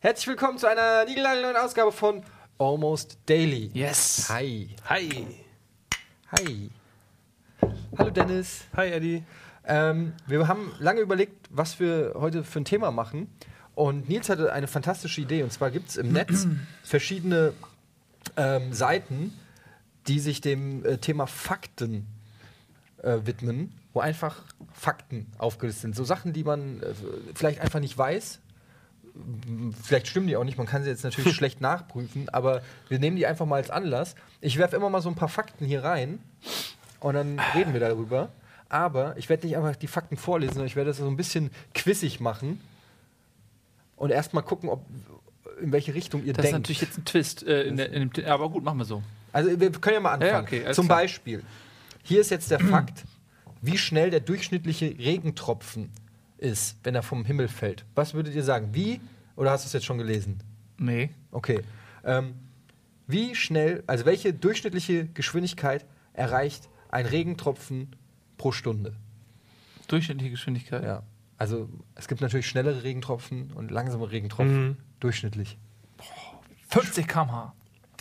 Herzlich willkommen zu einer niegelnagelneuen Ausgabe von Almost Daily. Yes. Hi. Hi. Hi. Hallo Dennis. Hi, Eddie. Ähm, wir haben lange überlegt, was wir heute für ein Thema machen. Und Nils hatte eine fantastische Idee. Und zwar gibt es im Netz verschiedene ähm, Seiten, die sich dem äh, Thema Fakten äh, widmen, wo einfach Fakten aufgelistet sind. So Sachen, die man äh, vielleicht einfach nicht weiß. Vielleicht stimmen die auch nicht, man kann sie jetzt natürlich schlecht nachprüfen, aber wir nehmen die einfach mal als Anlass. Ich werfe immer mal so ein paar Fakten hier rein und dann reden wir darüber. Aber ich werde nicht einfach die Fakten vorlesen, sondern ich werde das so ein bisschen quizig machen und erstmal gucken, ob in welche Richtung ihr Das ist denkt. natürlich jetzt ein Twist. Äh, in der, in dem, aber gut, machen wir so. Also wir können ja mal anfangen. Ja, okay, Zum klar. Beispiel, hier ist jetzt der Fakt, wie schnell der durchschnittliche Regentropfen ist, wenn er vom Himmel fällt. Was würdet ihr sagen? Wie, oder hast du es jetzt schon gelesen? Nee. Okay. Ähm, wie schnell, also welche durchschnittliche Geschwindigkeit erreicht ein Regentropfen pro Stunde? Durchschnittliche Geschwindigkeit. Ja. Also es gibt natürlich schnellere Regentropfen und langsame Regentropfen. Mhm. Durchschnittlich. 50 km/h.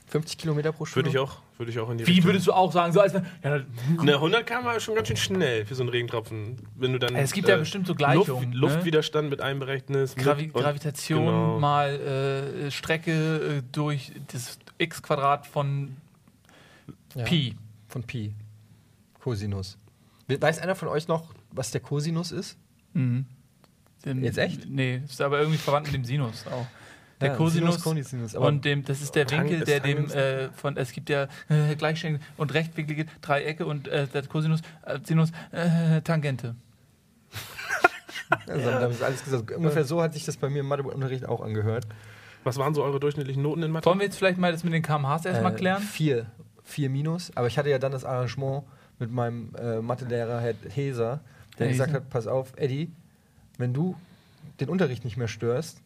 50 Kilometer pro Stunde. Würde ich auch, würde ich auch in die Wie Richtung. würdest du auch sagen? So als wenn, ja, Ne, 100 km ist schon ganz schön schnell für so einen Regentropfen. Wenn du dann. Es gibt ja bestimmt so Gleichungen, Luft, ne? Luftwiderstand mit einberechnest. mit- Gravi und- Gravitation genau. mal äh, Strecke äh, durch das x Quadrat von Ja. Pi. Von Pi. Cosinus. Weiß einer von euch noch, was der Cosinus ist? Mhm. Den, Jetzt echt? Nee, ist aber irgendwie verwandt mit dem Sinus auch. Der Ja, Cosinus Sinus, und dem, das ist der Tang- Winkel, der dem äh, von es gibt ja äh, gleichschenklige und rechtwinklige Dreiecke und äh, der Cosinus, äh, Sinus, äh, Tangente. Also, da ist alles gesagt. Ungefähr so hat sich das bei mir im Matheunterricht auch angehört. Was waren so eure durchschnittlichen Noten in Mathe? Wollen wir jetzt vielleicht mal das mit den kmhs erstmal Äh, klären? Vier. Vier minus. Aber ich hatte ja dann das Arrangement mit meinem äh, Mathelehrer, Herr Heser, der Herr gesagt hat: Pass auf, Eddie, wenn du den Unterricht nicht mehr störst,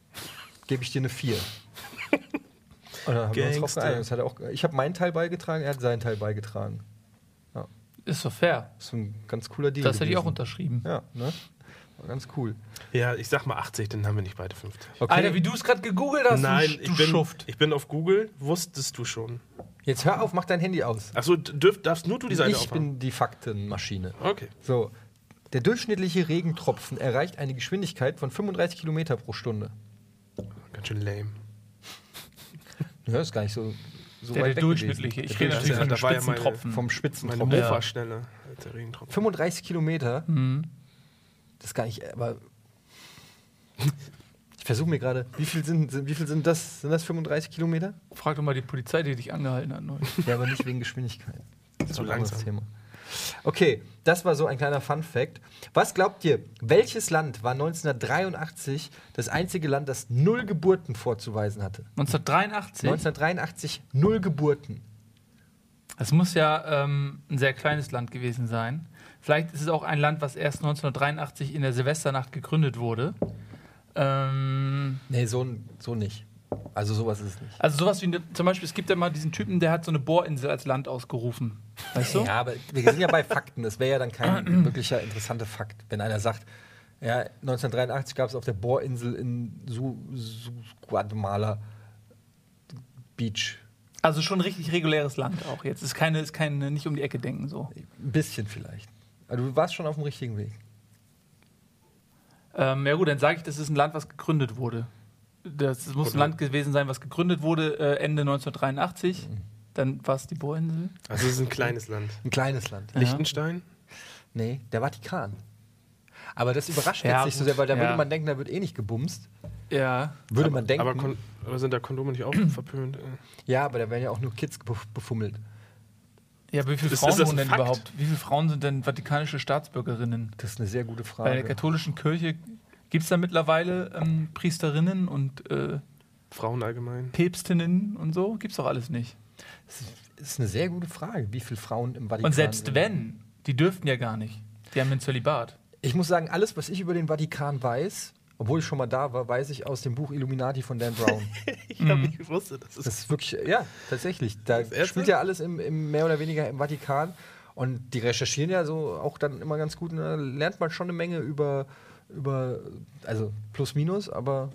gebe ich dir eine Vier. Und dann haben wir uns drauf Gangster. geeinigt. Das hat er auch, ich habe meinen Teil beigetragen, er hat seinen Teil beigetragen. Ist doch fair. Das ist ein ganz cooler Deal. Das hätte ich auch gewesen. unterschrieben. Ja, ne? War ganz cool. Ja, ich sag mal 80, dann haben wir nicht beide 50. Okay, Alter, wie du es gerade gegoogelt hast, Nein, du, ich du bin, Schuft. ich bin auf Google, wusstest du schon. jetzt hör auf, mach dein Handy aus. Achso, darfst nur du die Seite ich aufmachen? bin die Faktenmaschine. Okay. So, der durchschnittliche Regentropfen erreicht eine Geschwindigkeit von 35 Kilometer pro Stunde. Ganz schön lame. Ja, ist gar nicht so, so Der, weit der weg durchschnittliche. gewesen. Ich rede natürlich von da war ja meine- Spitzentropfen. vom Meine Spitzentropfen. Ja. Mofa schneller als der Regentropfen. 35 Kilometer, Mhm. das ist gar nicht, aber ich versuche mir gerade, wie viel sind, sind, wie viel sind das? Sind das 35 Kilometer? Frag doch mal die Polizei, die dich angehalten hat. neulich. Ja, aber nicht wegen Geschwindigkeit. Das ein anderes langsam. Thema. Okay, das war so ein kleiner Fun Fact. Was glaubt ihr, welches Land war 1983 das einzige Land, das null Geburten vorzuweisen hatte? 1983. 1983 null Geburten. Das muss ja ähm, ein sehr kleines Land gewesen sein. Vielleicht ist es auch ein Land, was erst 1983 in der Silvesternacht gegründet wurde. Ähm, Nee, so, so nicht. Also sowas ist es nicht. also sowas wie eine, zum Beispiel, es gibt ja mal diesen Typen, der hat so eine Bohrinsel als Land ausgerufen. Weißt du? Ja, aber wir sind ja bei Fakten. Das wäre ja dann kein wirklicher interessanter Fakt, wenn einer sagt, ja, 1983 gab es auf der Bohrinsel in Su, Su Guatemala Beach. Also schon ein richtig reguläres Land auch jetzt. Ist keine, ist keine, nicht um die Ecke denken so. Ein bisschen vielleicht. Also du warst schon auf dem richtigen Weg. Ähm, ja gut, dann sage ich, das ist ein Land, was gegründet wurde. Das muss ein Land gewesen sein, was gegründet wurde äh, Ende 1983. Dann war es die Bohrinsel. Also es ist ein kleines Land. Ein kleines Land. Ja. Liechtenstein? Nee, der Vatikan. Aber das überrascht Ja, jetzt nicht so sehr, weil da Ja. würde man denken, da wird eh nicht gebumst. Ja. Würde man denken. Aber, aber sind da Kondome nicht auch verpönt? Ja, aber da werden ja auch nur Kids bef- befummelt. Ja, aber wie viele Ist- Frauen ist denn Fakt? überhaupt? Wie viele Frauen sind denn vatikanische Staatsbürgerinnen? Das ist eine sehr gute Bei der Frage. katholischen Kirche gibt es da mittlerweile ähm, Priesterinnen und äh, Frauen allgemein. Päpstinnen und so? Gibt's doch alles nicht. Das ist eine sehr gute Frage, wie viele Frauen im Vatikan Und selbst sind. wenn, die dürften ja gar nicht. Die haben ein Zölibat. Ich muss sagen, alles, was ich über den Vatikan weiß, obwohl ich schon mal da war, weiß ich aus dem Buch Illuminati von Dan Brown. Ich habe nicht gewusst, das ist. Das ist wirklich, ja, tatsächlich. Da spielt ja alles im, im mehr oder weniger im Vatikan. Und die recherchieren ja so auch dann immer ganz gut. Und da lernt man schon eine Menge über, über also plus minus, aber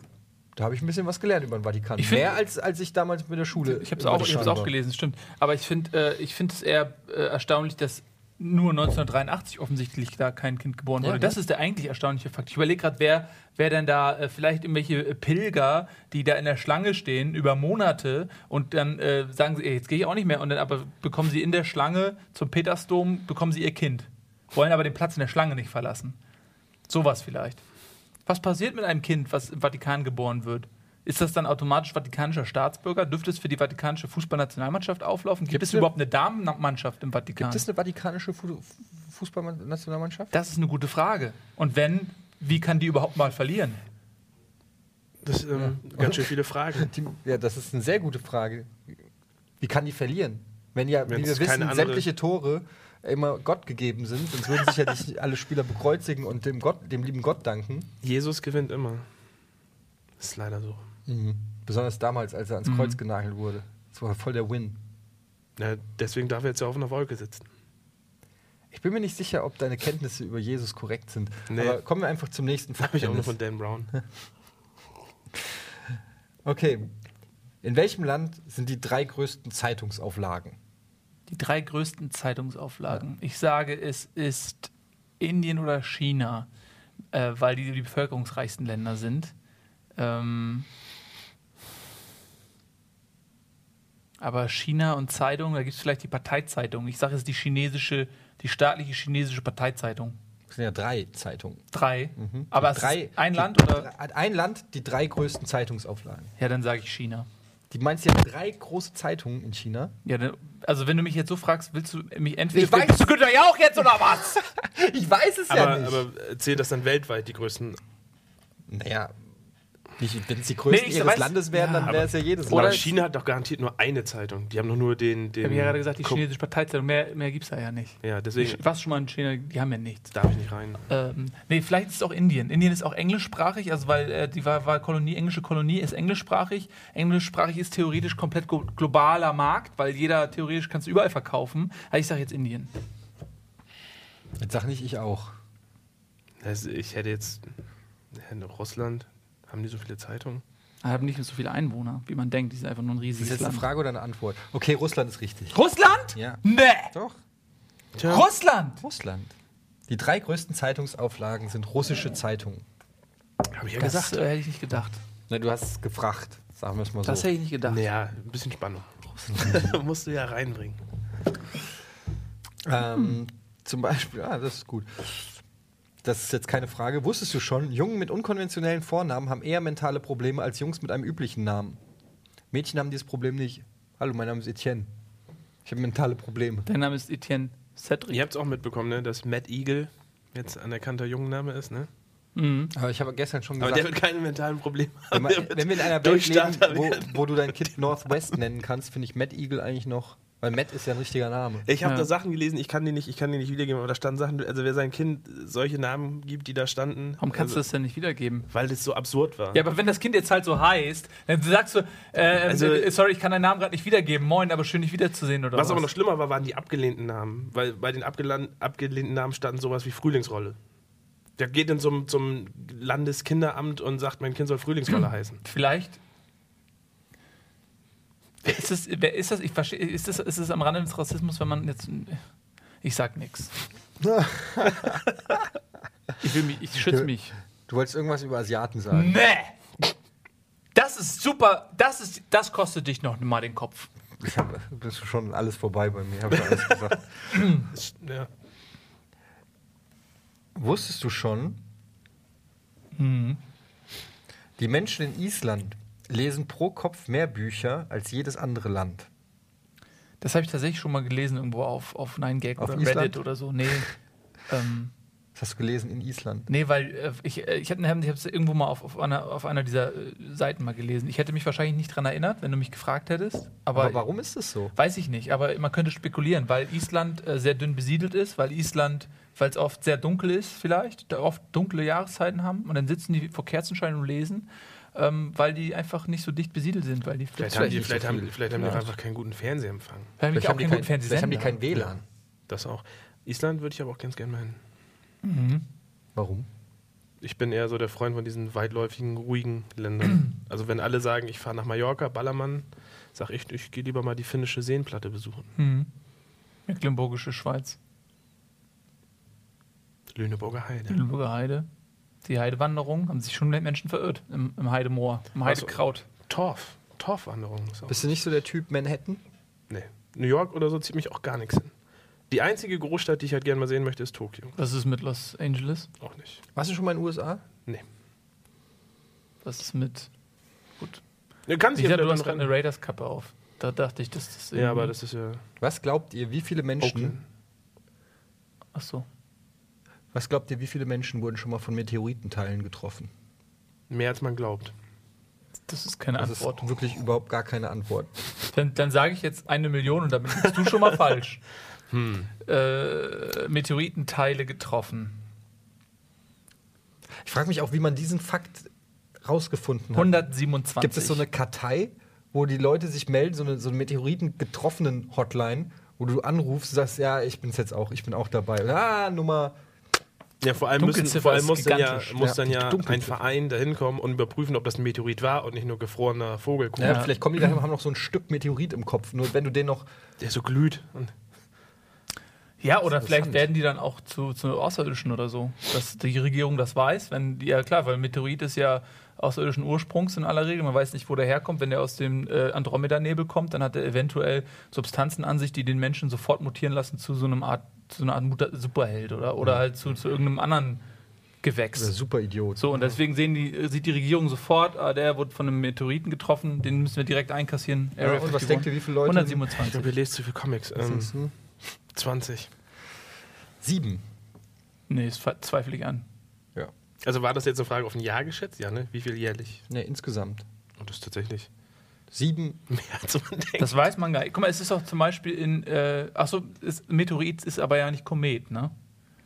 da habe ich ein bisschen was gelernt über den Vatikan. Find- Mehr als, als ich damals mit der Schule. Ich habe es auch, ich Vatikan hab's auch gelesen, stimmt. Aber ich finde äh, ich find es eher äh, erstaunlich, dass nur 1983 offensichtlich da kein Kind geboren Ja, wurde. ne? Das ist der eigentlich erstaunliche Fakt. Ich überlege gerade, wer, wer denn da äh, vielleicht irgendwelche äh, Pilger, die da in der Schlange stehen über Monate und dann äh, sagen sie, ey, jetzt gehe ich auch nicht mehr und dann aber bekommen sie in der Schlange zum Petersdom, bekommen sie ihr Kind. Wollen aber den Platz in der Schlange nicht verlassen. Sowas vielleicht. Was passiert mit einem Kind, was im Vatikan geboren wird? Ist das dann automatisch vatikanischer Staatsbürger? Dürfte es für die vatikanische Fußballnationalmannschaft auflaufen? Gibt, Gibt's es eine- überhaupt eine Damenmannschaft im Vatikan? Gibt es eine vatikanische Fu Fußballnationalmannschaft? das ist eine gute Frage. Und wenn, wie kann die überhaupt mal verlieren? Das ist ähm, ganz schön viele Fragen. Die, ja, das ist eine sehr gute Frage. Wie kann die verlieren? Wenn ja, wie Wenn's wir keine wissen, sämtliche Tore immer Gott gegeben sind, sonst würden sich ja nicht alle Spieler bekreuzigen und dem, Gott, dem lieben Gott danken. Jesus gewinnt immer. Das ist leider so. Besonders damals, als er ans Kreuz genagelt wurde. Das war voll der Win. Ja, deswegen darf er jetzt ja auf einer Wolke sitzen. Ich bin mir nicht sicher, ob deine Kenntnisse über Jesus korrekt sind. Nee. Aber kommen wir einfach zum nächsten Habe ich auch nur Fakt. von Dan Brown. Okay. In welchem Land sind die drei größten Zeitungsauflagen? Die drei größten Zeitungsauflagen. Ich sage, es ist Indien oder China, äh, weil die die bevölkerungsreichsten Länder sind. Ähm, aber China und Zeitung, da gibt es vielleicht die Parteizeitung. Ich sage, es ist die chinesische, die staatliche chinesische Parteizeitung. Das sind ja drei Zeitungen. Drei. Mhm. Aber es drei, ein Land oder? Ein Land, die drei größten Zeitungsauflagen. Ja, dann sage ich China. Die meinst du ja drei große Zeitungen in China? Ja, dann, also wenn du mich jetzt so fragst, willst du mich entweder. Ich weiß- Bist du Günther ja auch jetzt oder was? Ich weiß es Aber, aber zählt das dann weltweit die größten? naja, nicht, wenn es die größten Nee, ihres weiß- Landes wären, Ja, dann wäre es ja jedes Oder Land. China hat doch garantiert nur eine Zeitung. Die haben doch nur den. den Ich habe ja gerade gesagt, die Ko- chinesische Parteizeitung. Mehr, mehr gibt es da ja nicht. Ja, deswegen Ich warst schon mal in China, die haben ja nichts. darf ich nicht rein. Ähm, nee, vielleicht ist es auch Indien. Indien ist auch englischsprachig, also weil äh, die war, war Kolonie, englische Kolonie ist englischsprachig. Englischsprachig ist theoretisch komplett globaler Markt, weil jeder theoretisch kannst du überall verkaufen. Aber ich sage jetzt Indien. Jetzt sag nicht ich auch. Also ich hätte jetzt. Russland haben die so viele Zeitungen? Die haben nicht so viele Einwohner, wie man denkt. Die sind einfach nur ein Ist riesiges jetzt eine Land. Frage oder eine Antwort? Okay, Russland ist richtig. Russland? Ja. Nee! Doch. Tja, Russland! Russland. Die drei größten Zeitungsauflagen sind russische Zeitungen. habe ich ja Das gesagt. äh, hätte ich nicht gedacht. Na, du hast es gefragt, sagen wir es mal so. Das hätte ich nicht gedacht. Naja, ein bisschen Spannung. Musst du ja reinbringen. Ähm, zum Beispiel, ah, das ist gut. Das ist jetzt keine Frage. Wusstest du schon, Jungen mit unkonventionellen Vornamen haben eher mentale Probleme als Jungs mit einem üblichen Namen. Mädchen haben dieses Problem nicht. Hallo, mein Name ist Etienne. Ich habe mentale Probleme. Dein Name ist Etienne Cedric. Ihr habt es auch mitbekommen, ne, dass Matt Eagle jetzt anerkannter Jungenname ist, ne? Mhm. Aber ich habe gestern schon Aber gesagt, der wird keine mentalen Probleme wenn, haben. wenn wir in einer Welt leben, wo, wo du dein Kind Northwest nennen kannst, finde ich Matt Eagle eigentlich noch, weil Matt ist ja ein richtiger Name. Ich habe Ja. da Sachen gelesen, ich kann die nicht, ich kann die nicht wiedergeben, aber da standen Sachen, also wer sein Kind solche Namen gibt, die da standen, Warum kannst du also, das denn nicht wiedergeben? weil das so absurd war. Ja, aber wenn das Kind jetzt halt so heißt, dann sagst du, äh, Also- äh, sorry, ich kann deinen Namen gerade nicht wiedergeben. Moin, aber schön, dich wiederzusehen oder was? Was aber noch schlimmer war, waren die abgelehnten Namen, weil bei den abgelehnten Namen standen sowas wie Frühlingsrolle. Der geht dann zum, zum Landeskinderamt und sagt, mein Kind soll Frühlingsrolle heißen. Vielleicht. Wer Ist das, wer ist das? Ich verstehe, ist das, ist das am Rande des Rassismus, wenn man jetzt. Ich sag nix. Ich will mich, ich schütze mich. Du wolltest irgendwas über Asiaten sagen. Nee! Das ist super, das ist, das kostet dich noch mal den Kopf. Ich hab, bist schon alles vorbei bei mir, habe ich alles gesagt. Ja. Wusstest du schon, die Menschen in Island lesen pro Kopf mehr Bücher als jedes andere Land? Das habe ich tatsächlich schon mal gelesen irgendwo auf, auf 9gag Auf oder Island? Reddit oder so. Nee. ähm, Das hast du gelesen in Island. Nee, weil äh, ich, äh, ich habe es irgendwo mal auf, auf, einer, auf einer dieser äh, Seiten mal gelesen. Ich hätte mich wahrscheinlich nicht dran erinnert, wenn du mich gefragt hättest. Aber, Aber warum ist das so? Weiß ich nicht, aber man könnte spekulieren, weil Island äh, sehr dünn besiedelt ist, weil Island, weil es oft sehr dunkel ist vielleicht, da oft dunkle Jahreszeiten haben und dann sitzen die vor Kerzenschein und lesen, ähm, weil die einfach nicht so dicht besiedelt sind, weil die Vielleicht, vielleicht haben die, nicht so vielleicht, haben, viel. vielleicht haben die einfach keinen guten Fernsehempfang. Vielleicht auch haben, die keinen kein, guten vielleicht haben die Fernsehsender. kein WLAN. Das auch. Island würde ich aber auch ganz gerne mal hin. Warum? Ich bin eher so der Freund von diesen weitläufigen, ruhigen Ländern. also wenn alle sagen, ich fahre nach Mallorca, Ballermann, sag ich, ich gehe lieber mal die finnische Seenplatte besuchen. Mhm. Mecklenburgische Schweiz, Lüneburger Heide. Lüneburger Heide. Die Heidewanderung haben sich schon Menschen verirrt im, im Heidemoor, im Ach so. Heidekraut. Torf. Torfwanderung. Ist auch. Bist du nicht so der Typ Manhattan? Nee. New York oder so zieht mich auch gar nichts hin. Die einzige Großstadt, die ich halt gerne mal sehen möchte, ist Tokio. Was ist mit Los Angeles? Auch nicht. Warst du schon mal in den USA? Nee. Was ist mit. Gut. Du kannst Ich hier dachte, du hast noch gerade eine Raiders-Kappe auf. Da dachte ich, dass das. Ja, aber das ist ja Was glaubt ihr, wie viele Menschen, Oakland. Ach so. Was glaubt ihr, wie viele Menschen wurden schon mal von Meteoritenteilen getroffen? Mehr als man glaubt. Das ist keine Das Antwort. ist wirklich überhaupt gar keine Antwort. Dann, dann sage ich jetzt eine Million und dann bist du schon mal falsch. Hm. Äh, Meteoritenteile getroffen. Ich frage mich auch, wie man diesen Fakt rausgefunden hat. 127. Gibt es so eine Kartei, wo die Leute sich melden, so eine, so eine Meteoriten-getroffenen Hotline, wo du anrufst und sagst, ja, ich bin's jetzt auch, ich bin auch dabei. Ah, Nummer. Ja, vor allem, müssen, vor allem muss dann ja, muss Ja, dann ja ein. Verein dahin kommen und überprüfen, ob das ein Meteorit war und nicht nur gefrorener Vogelkuchen, Ja. Vielleicht kommen die dahin und haben noch so ein Stück Meteorit im Kopf. Nur wenn du den noch. der so glüht. Und Ja, oder vielleicht werden die dann auch zu, zu Außerirdischen oder so. Dass die Regierung das weiß, wenn die, ja klar, weil Meteorit ist ja außerirdischen Ursprungs in aller Regel. Man weiß nicht, wo der herkommt. Wenn der aus dem äh, Andromeda-Nebel kommt, dann hat er eventuell Substanzen an sich, die den Menschen sofort mutieren lassen zu so einem Art, zu einer Art Superheld oder, oder halt zu, zu irgendeinem anderen Gewächs. Dieser Superidiot. So, und deswegen sehen die, sieht die Regierung sofort, ah, der wurde von einem Meteoriten getroffen, den müssen wir direkt einkassieren. Ja, und was 51. denkt ihr, wie viele Leute? ich 127. glaube, ihr lest zu viel Comics. Ähm, Sind's, hm? 20. Sieben. Nee, das zweifle ich an. Ja. Also war das jetzt eine Frage auf ein Jahr geschätzt? Ja, ne? Wie viel jährlich? Ne, insgesamt. Und das ist tatsächlich Sieben. mehr als man denkt. Das weiß man gar nicht. Guck mal, es ist doch zum Beispiel in, äh, achso, Meteorit ist aber ja nicht Komet, ne?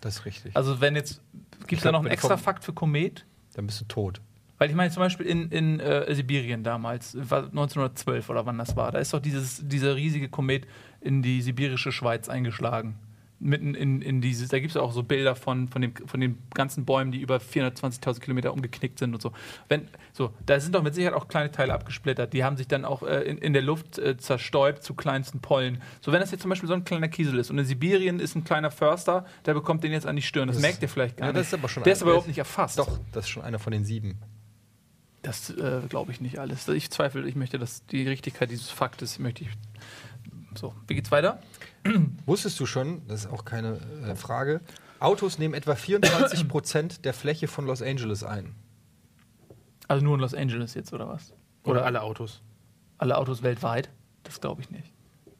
Das ist richtig. Also wenn jetzt, gibt es da noch einen extra Fakt für Komet? Dann bist du tot. Weil ich meine zum Beispiel in, in äh, Sibirien damals, war 1912 oder wann das war, da ist doch dieses, dieser riesige Komet in die sibirische Schweiz eingeschlagen. Mitten in, in dieses, da gibt es auch so Bilder von, von, dem, von den ganzen Bäumen, die über 420.000 Kilometer umgeknickt sind und so. Wenn, so. Da sind doch mit Sicherheit auch kleine Teile abgesplittert. Die haben sich dann auch äh, in, in der Luft äh, zerstäubt zu kleinsten Pollen. So, wenn das jetzt zum Beispiel so ein kleiner Kiesel ist und in Sibirien ist ein kleiner Förster, der bekommt den jetzt an die Stirn. Das, Das- merkt ihr vielleicht gar Ja, nicht. das ist aber schon der ist aber überhaupt nicht erfasst. Doch, das ist schon einer von den sieben. Das äh, glaube ich nicht alles. Ich zweifle, ich möchte, dass die Richtigkeit dieses Faktes möchte ich. So, wie geht's weiter? Wusstest du schon, das ist auch keine äh, Frage, Autos nehmen etwa 24 Prozent der Fläche von Los Angeles ein. Also nur in Los Angeles jetzt oder was? Oder alle Autos. Alle Autos weltweit? Das glaube ich nicht.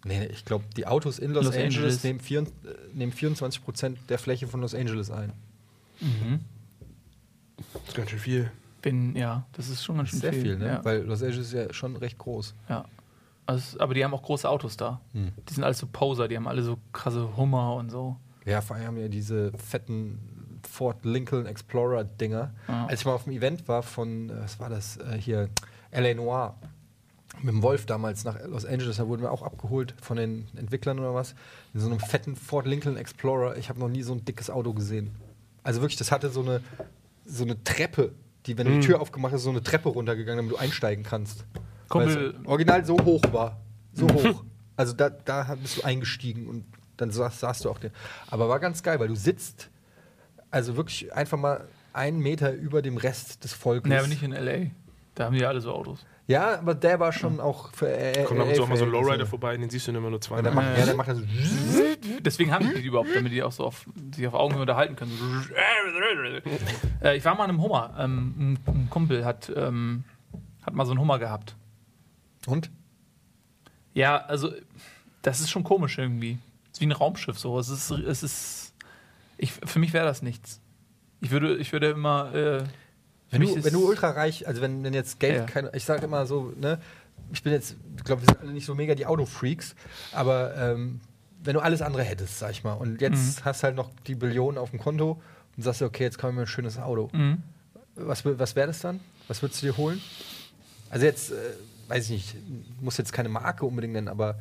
Nee, ich glaube, die Autos in Los, Los Angeles, Angeles. Nehmen, vier, äh, nehmen 24 Prozent der Fläche von Los Angeles ein. Das ist ganz schön viel. Bin, ja, das ist schon ganz schön Sehr viel, ne? Ja. Weil Los Angeles ist ja schon recht groß. ja. Also, aber die haben auch große Autos da. Hm. Die sind alles so Poser, die haben alle so krasse Hummer und so. Ja, vor allem haben ja diese fetten Ford Lincoln Explorer Dinger. Ja. Als ich mal auf dem Event war von, äh, was war das äh, hier, LA Noir, mit dem Wolf damals nach Los Angeles, da wurden wir auch abgeholt von den Entwicklern oder was, in so einem fetten Ford Lincoln Explorer. Ich habe noch nie so ein dickes Auto gesehen. Also wirklich, das hatte so eine, so eine Treppe, die, wenn du die Tür aufgemacht hast, so eine Treppe runtergegangen, damit du einsteigen kannst. Kumpel- original so hoch war. So hoch. Also da, da bist du eingestiegen und dann saß, saßt du auch den. Aber war ganz geil, weil du sitzt, also wirklich einfach mal einen Meter über dem Rest des Volkes. Nee, aber nicht in L.A. Da haben die ja alle so Autos. Ja, aber der war schon auch für äh, Kommt ab und zu auch mal so ein. Lowrider vorbei, den siehst du immer nur zweimal. der macht, Ja. ja, der macht dann so. Deswegen haben die die überhaupt, damit die auch so auf, sich auf Augenhöhe unterhalten können. äh, ich war mal in einem Hummer. Ähm, ein, ein Kumpel hat, ähm, hat mal so einen Hummer gehabt. Und? Ja, also das ist schon komisch irgendwie. Es ist wie ein Raumschiff so. Es ist, es ist Ich, für mich wäre das nichts. Ich würde, ich würde immer. Äh, Wenn du, wenn du ultra reich, also wenn, wenn jetzt Geld Ja. kein, ich sage immer so, ne, ich bin jetzt, ich glaube, wir sind alle nicht so mega die Autofreaks, aber ähm, wenn du alles andere hättest, sag ich mal, und jetzt Mhm. hast halt noch die Billionen auf dem Konto und sagst dir, okay, jetzt kaufe ich mir ein schönes Auto. Mhm. Was, was wäre das dann? Was würdest du dir holen? Also jetzt, äh, weiß ich nicht, muss jetzt keine Marke unbedingt nennen, aber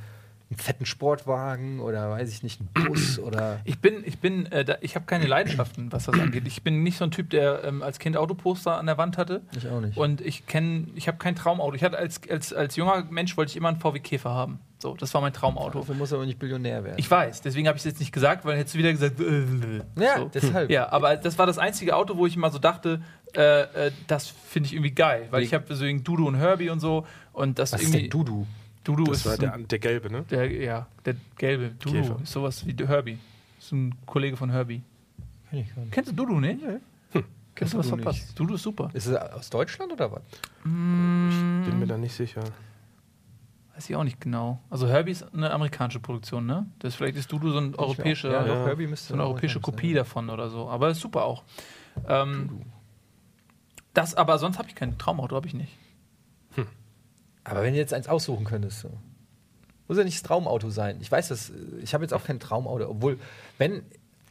einen fetten Sportwagen oder weiß ich nicht, einen Bus oder. Ich bin, ich bin, äh, da, ich habe keine Leidenschaften, was das angeht. Ich bin nicht so ein Typ, der ähm, als Kind Autoposter an der Wand hatte. Ich auch nicht. Und ich kenne, ich habe kein Traumauto. Ich hatte als, als, als junger Mensch wollte ich immer einen VW Käfer haben. So, das war mein Traumauto. Dafür muss er aber nicht Billionär werden. Ich weiß, deswegen habe ich es jetzt nicht gesagt, weil hättest du wieder gesagt, äh, ja, so. deshalb. Ja, aber das war das einzige Auto, wo ich immer so dachte, äh, äh, das finde ich irgendwie geil, weil Wie- ich habe so Dudu und Herbie und so und das Was ist irgendwie denn Dudu? Dudu Das ist war so der, der gelbe, ne? der, ja, der gelbe Dudu Käfer. ist sowas wie Herbie. Ist ein Kollege von Herbie. Kenn ich gar nicht. Kennst du Dudu nicht? Hm. Kennst du was verpasst? Dudu ist super. Ist es aus Deutschland oder was? Bin mir da nicht sicher. Weiß ich auch nicht genau. Also Herbie ist eine amerikanische Produktion, ne? Das vielleicht ist Dudu so ein europäische, Ja, Ja. Herbie müsste so eine europäische Kopie davon oder so. Aber ist super auch. Ähm, das, aber sonst habe ich kein Traumauto, habe ich nicht. Aber wenn du jetzt eins aussuchen könntest, so. muss ja nicht das Traumauto sein. Ich weiß das, ich habe jetzt auch kein Traumauto, obwohl, wenn,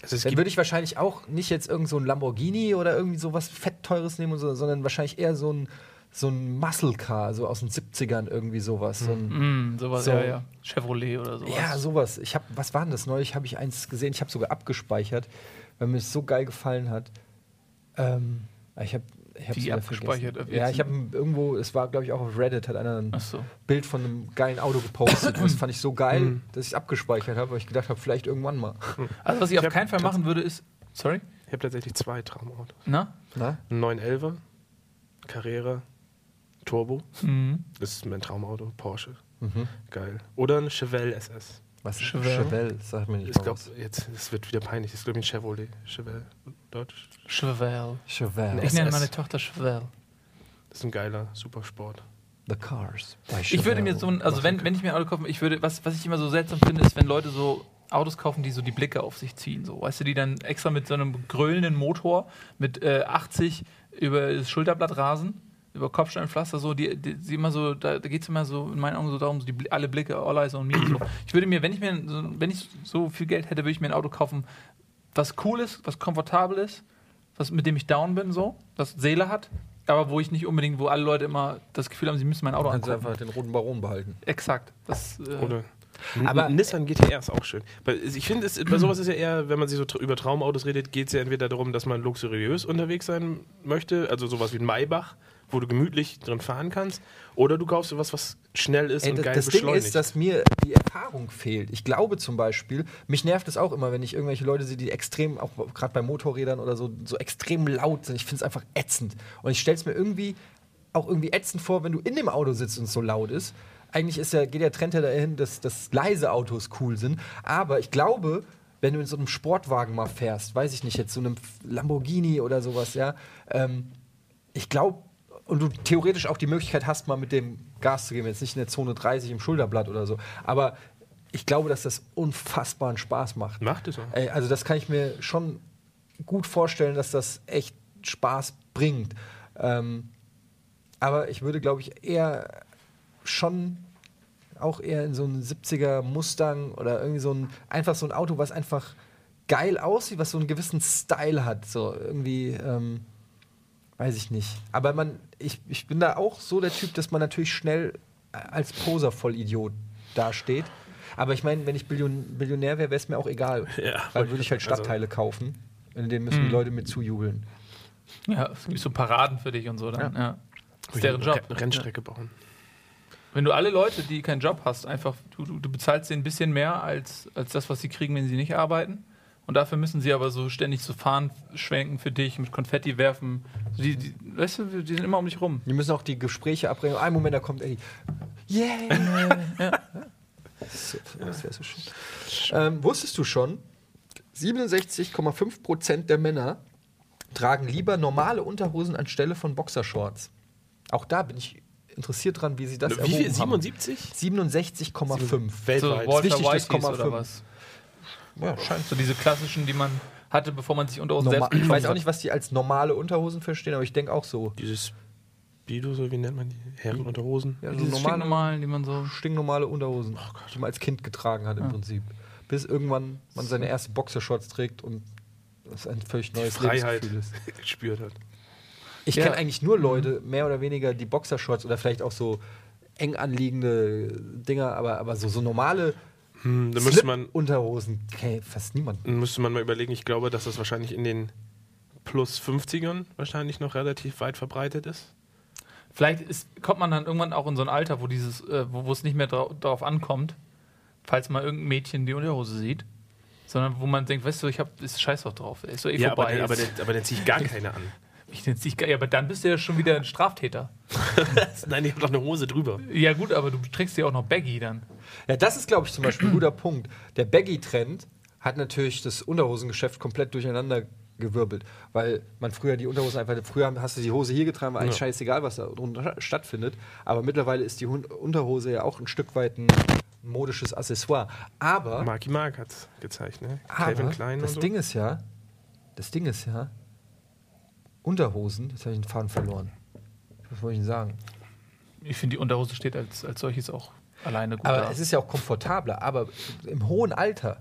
Also dann würde ich wahrscheinlich auch nicht jetzt irgend so ein Lamborghini oder irgendwie sowas fettteures nehmen, so, sondern wahrscheinlich eher so ein, so ein Muscle Car, so aus den 70ern irgendwie sowas. So ein, Mm, sowas, So. ja, ja. Chevrolet oder sowas. Ja, sowas. Ich habe, was war denn das neulich? Habe ich eins gesehen. Ich habe sogar abgespeichert, weil mir es so geil gefallen hat. Ähm, ich habe, ich Wie abgespeichert? vergessen. Ja, ich habe irgendwo, es war glaube ich auch auf Reddit, hat einer ein so. Bild von einem geilen Auto gepostet. Das fand ich so geil, dass ich es abgespeichert habe, weil ich gedacht habe, vielleicht irgendwann mal. Also, was ich, Ich auf keinen Fall machen würde, ist. Sorry? ich habe tatsächlich zwei Traumautos. Na? Na? Ein 911er, Carrera, Turbo. Mhm. Das ist mein Traumauto, Porsche. Mhm. Geil. Oder ein Chevelle SS. Was ist Chevelle? Chevelle? Sag mir nicht Ich glaube, jetzt es wird wieder peinlich. Das ist, glaube ich, ein Chevrolet. Chevelle. Deutsch. Chevelle. Chevelle. Ich nenne meine Tochter Chevelle. Das ist ein geiler Supersport. The Cars. Ich würde mir so ein, also wenn, wenn ich mir ein Auto kaufe, ich würde, was, was ich immer so seltsam finde, ist, wenn Leute so Autos kaufen, die so die Blicke auf sich ziehen. So, weißt du, die dann extra mit so einem grölenden Motor mit äh, 80 über das Schulterblatt rasen, über Kopfsteinpflaster, so, die, die, die immer so, da, da geht es immer so in meinen Augen so darum, so die, alle Blicke, all eyes on me. und So. Ich würde mir, wenn ich mir, so, wenn ich so viel Geld hätte, würde ich mir ein Auto kaufen, was cool ist, was komfortabel ist, was, mit dem ich down bin, so, was Seele hat, aber wo ich nicht unbedingt, wo alle Leute immer das Gefühl haben, sie müssen mein Auto Kannst angucken. einfach den roten Baron behalten. Exakt. Das, äh, Oder Aber- Nissan GTR ist auch schön. Weil ich finde, es- bei sowas ist ja eher, wenn man sich so über Traumautos redet, geht es ja entweder darum, dass man luxuriös unterwegs sein möchte, also sowas wie ein Maybach, wo du gemütlich drin fahren kannst, oder du kaufst sowas, was schnell ist Ey, und das geil das Ding beschleunigt. ist, dass mir die Erfahrung fehlt. Ich glaube zum Beispiel, mich nervt es auch immer, wenn ich irgendwelche Leute sehe, die extrem, auch gerade bei Motorrädern oder so, so extrem laut sind. Ich finde es einfach ätzend. Und ich stelle es mir irgendwie auch irgendwie ätzend vor, wenn du in dem Auto sitzt und es so laut ist. Eigentlich ist ja, geht der Trend ja dahin, dass, dass leise Autos cool sind. Aber ich glaube, wenn du in so einem Sportwagen mal fährst, weiß ich nicht, jetzt so einem Lamborghini oder sowas, ja, ähm, ich glaube, und du theoretisch auch die Möglichkeit hast, mal mit dem Gas zu geben, jetzt nicht in der Zone 30 im Schulterblatt oder so, aber ich glaube, dass das unfassbaren Spaß macht. Macht es auch. Ey, also das kann ich mir schon gut vorstellen, dass das echt Spaß bringt. Ähm, aber ich würde, glaube ich, eher schon auch eher in so einen 70er Mustang oder irgendwie so ein, einfach so ein Auto, was einfach geil aussieht, was so einen gewissen Style hat. So irgendwie, ähm, weiß ich nicht. Aber man, ich, ich bin da auch so der Typ, dass man natürlich schnell als Poser-Vollidiot dasteht. Aber ich meine, wenn ich Billion, Billionär wäre, wäre es mir auch egal. Ja, Weil würde ich halt also- Stadtteile kaufen. In denen müssen die Mhm. Leute mit zujubeln. ja, es gibt so Paraden für dich und so dann. Ja. Das ist deren Eine Job. Re- Rennstrecke bauen. Wenn du alle Leute, die keinen Job hast, einfach, du, du, du bezahlst denen ein bisschen mehr als, als das, was sie kriegen, wenn sie nicht arbeiten. Und dafür müssen sie aber so ständig so fahren, schwenken für dich, mit Konfetti werfen. So Die, die, weißt du, die sind immer um dich rum. Die müssen auch die Gespräche abbringen. Ein Moment, da kommt Eddie. Yeah! Ja. So, das wäre so schön. Ähm, wusstest du schon, 67,5% der Männer tragen lieber normale Unterhosen anstelle von Boxershorts. Auch da bin ich interessiert dran, wie sie das Wie viel? erhoben haben. 77? 67,5. So Weltweit. Walter wichtig, das Whiteys Komma oder fünf. was? Ja, scheint So diese klassischen, die man hatte, bevor man sich Unterhosen Norma selbst ich weiß auch nicht, was die als normale Unterhosen verstehen, aber ich denke auch so. Dieses Speedo, so wie nennt man die? Herrenunterhosen? Ja, so normale, stinknormalen, die man so. stinknormale Unterhosen, Oh die man als Kind getragen hat im Prinzip. Bis irgendwann man seine erste Boxershorts trägt und das ein völlig neues Freiheit Lebensgefühl ist. gespürt hat. Ich Ja. kenne eigentlich nur Leute, mehr oder weniger, die Boxershorts oder vielleicht auch so eng anliegende Dinger, aber, aber so, so normale Hm, da müsste man, Unterhosen kennt fast niemand. dann müsste man mal überlegen, ich glaube, dass das wahrscheinlich in den plus 50ern wahrscheinlich noch relativ weit verbreitet ist. Vielleicht ist, kommt man dann irgendwann auch in so ein Alter, wo dieses, äh, wo, es nicht mehr darauf ankommt, falls mal irgendein Mädchen die Unterhose sieht, sondern wo man denkt, weißt du, ich hab, ist scheiß doch drauf, ist doch eh Ja, aber, vorbei. dann- aber, dann- aber dann ziehe ich gar keine an. ich nicht, geil, ja, aber dann bist du ja schon wieder ein Straftäter. Nein, ich habe doch eine Hose drüber. Ja gut, aber du trägst ja auch noch Baggy dann. Ja, das ist, glaube ich, zum Beispiel ein guter Punkt. Der Baggy-Trend hat natürlich das Unterhosengeschäft komplett durcheinander gewirbelt, weil man früher die Unterhosen einfach, früher hast du die Hose hier getragen, war eigentlich Ja. scheißegal, was da drunter stattfindet, aber mittlerweile ist die Hun Unterhose ja auch ein Stück weit ein modisches Accessoire. Aber, Marky Mark hat gezeigt, ne? Calvin Klein das und so. Ding ist ja, das Ding ist ja, Unterhosen, jetzt habe ich den Faden verloren. Was wollte ich denn sagen? Ich finde, die Unterhose steht als, als solches auch alleine gut Aber da. es ist ja auch komfortabler. Aber im hohen Alter,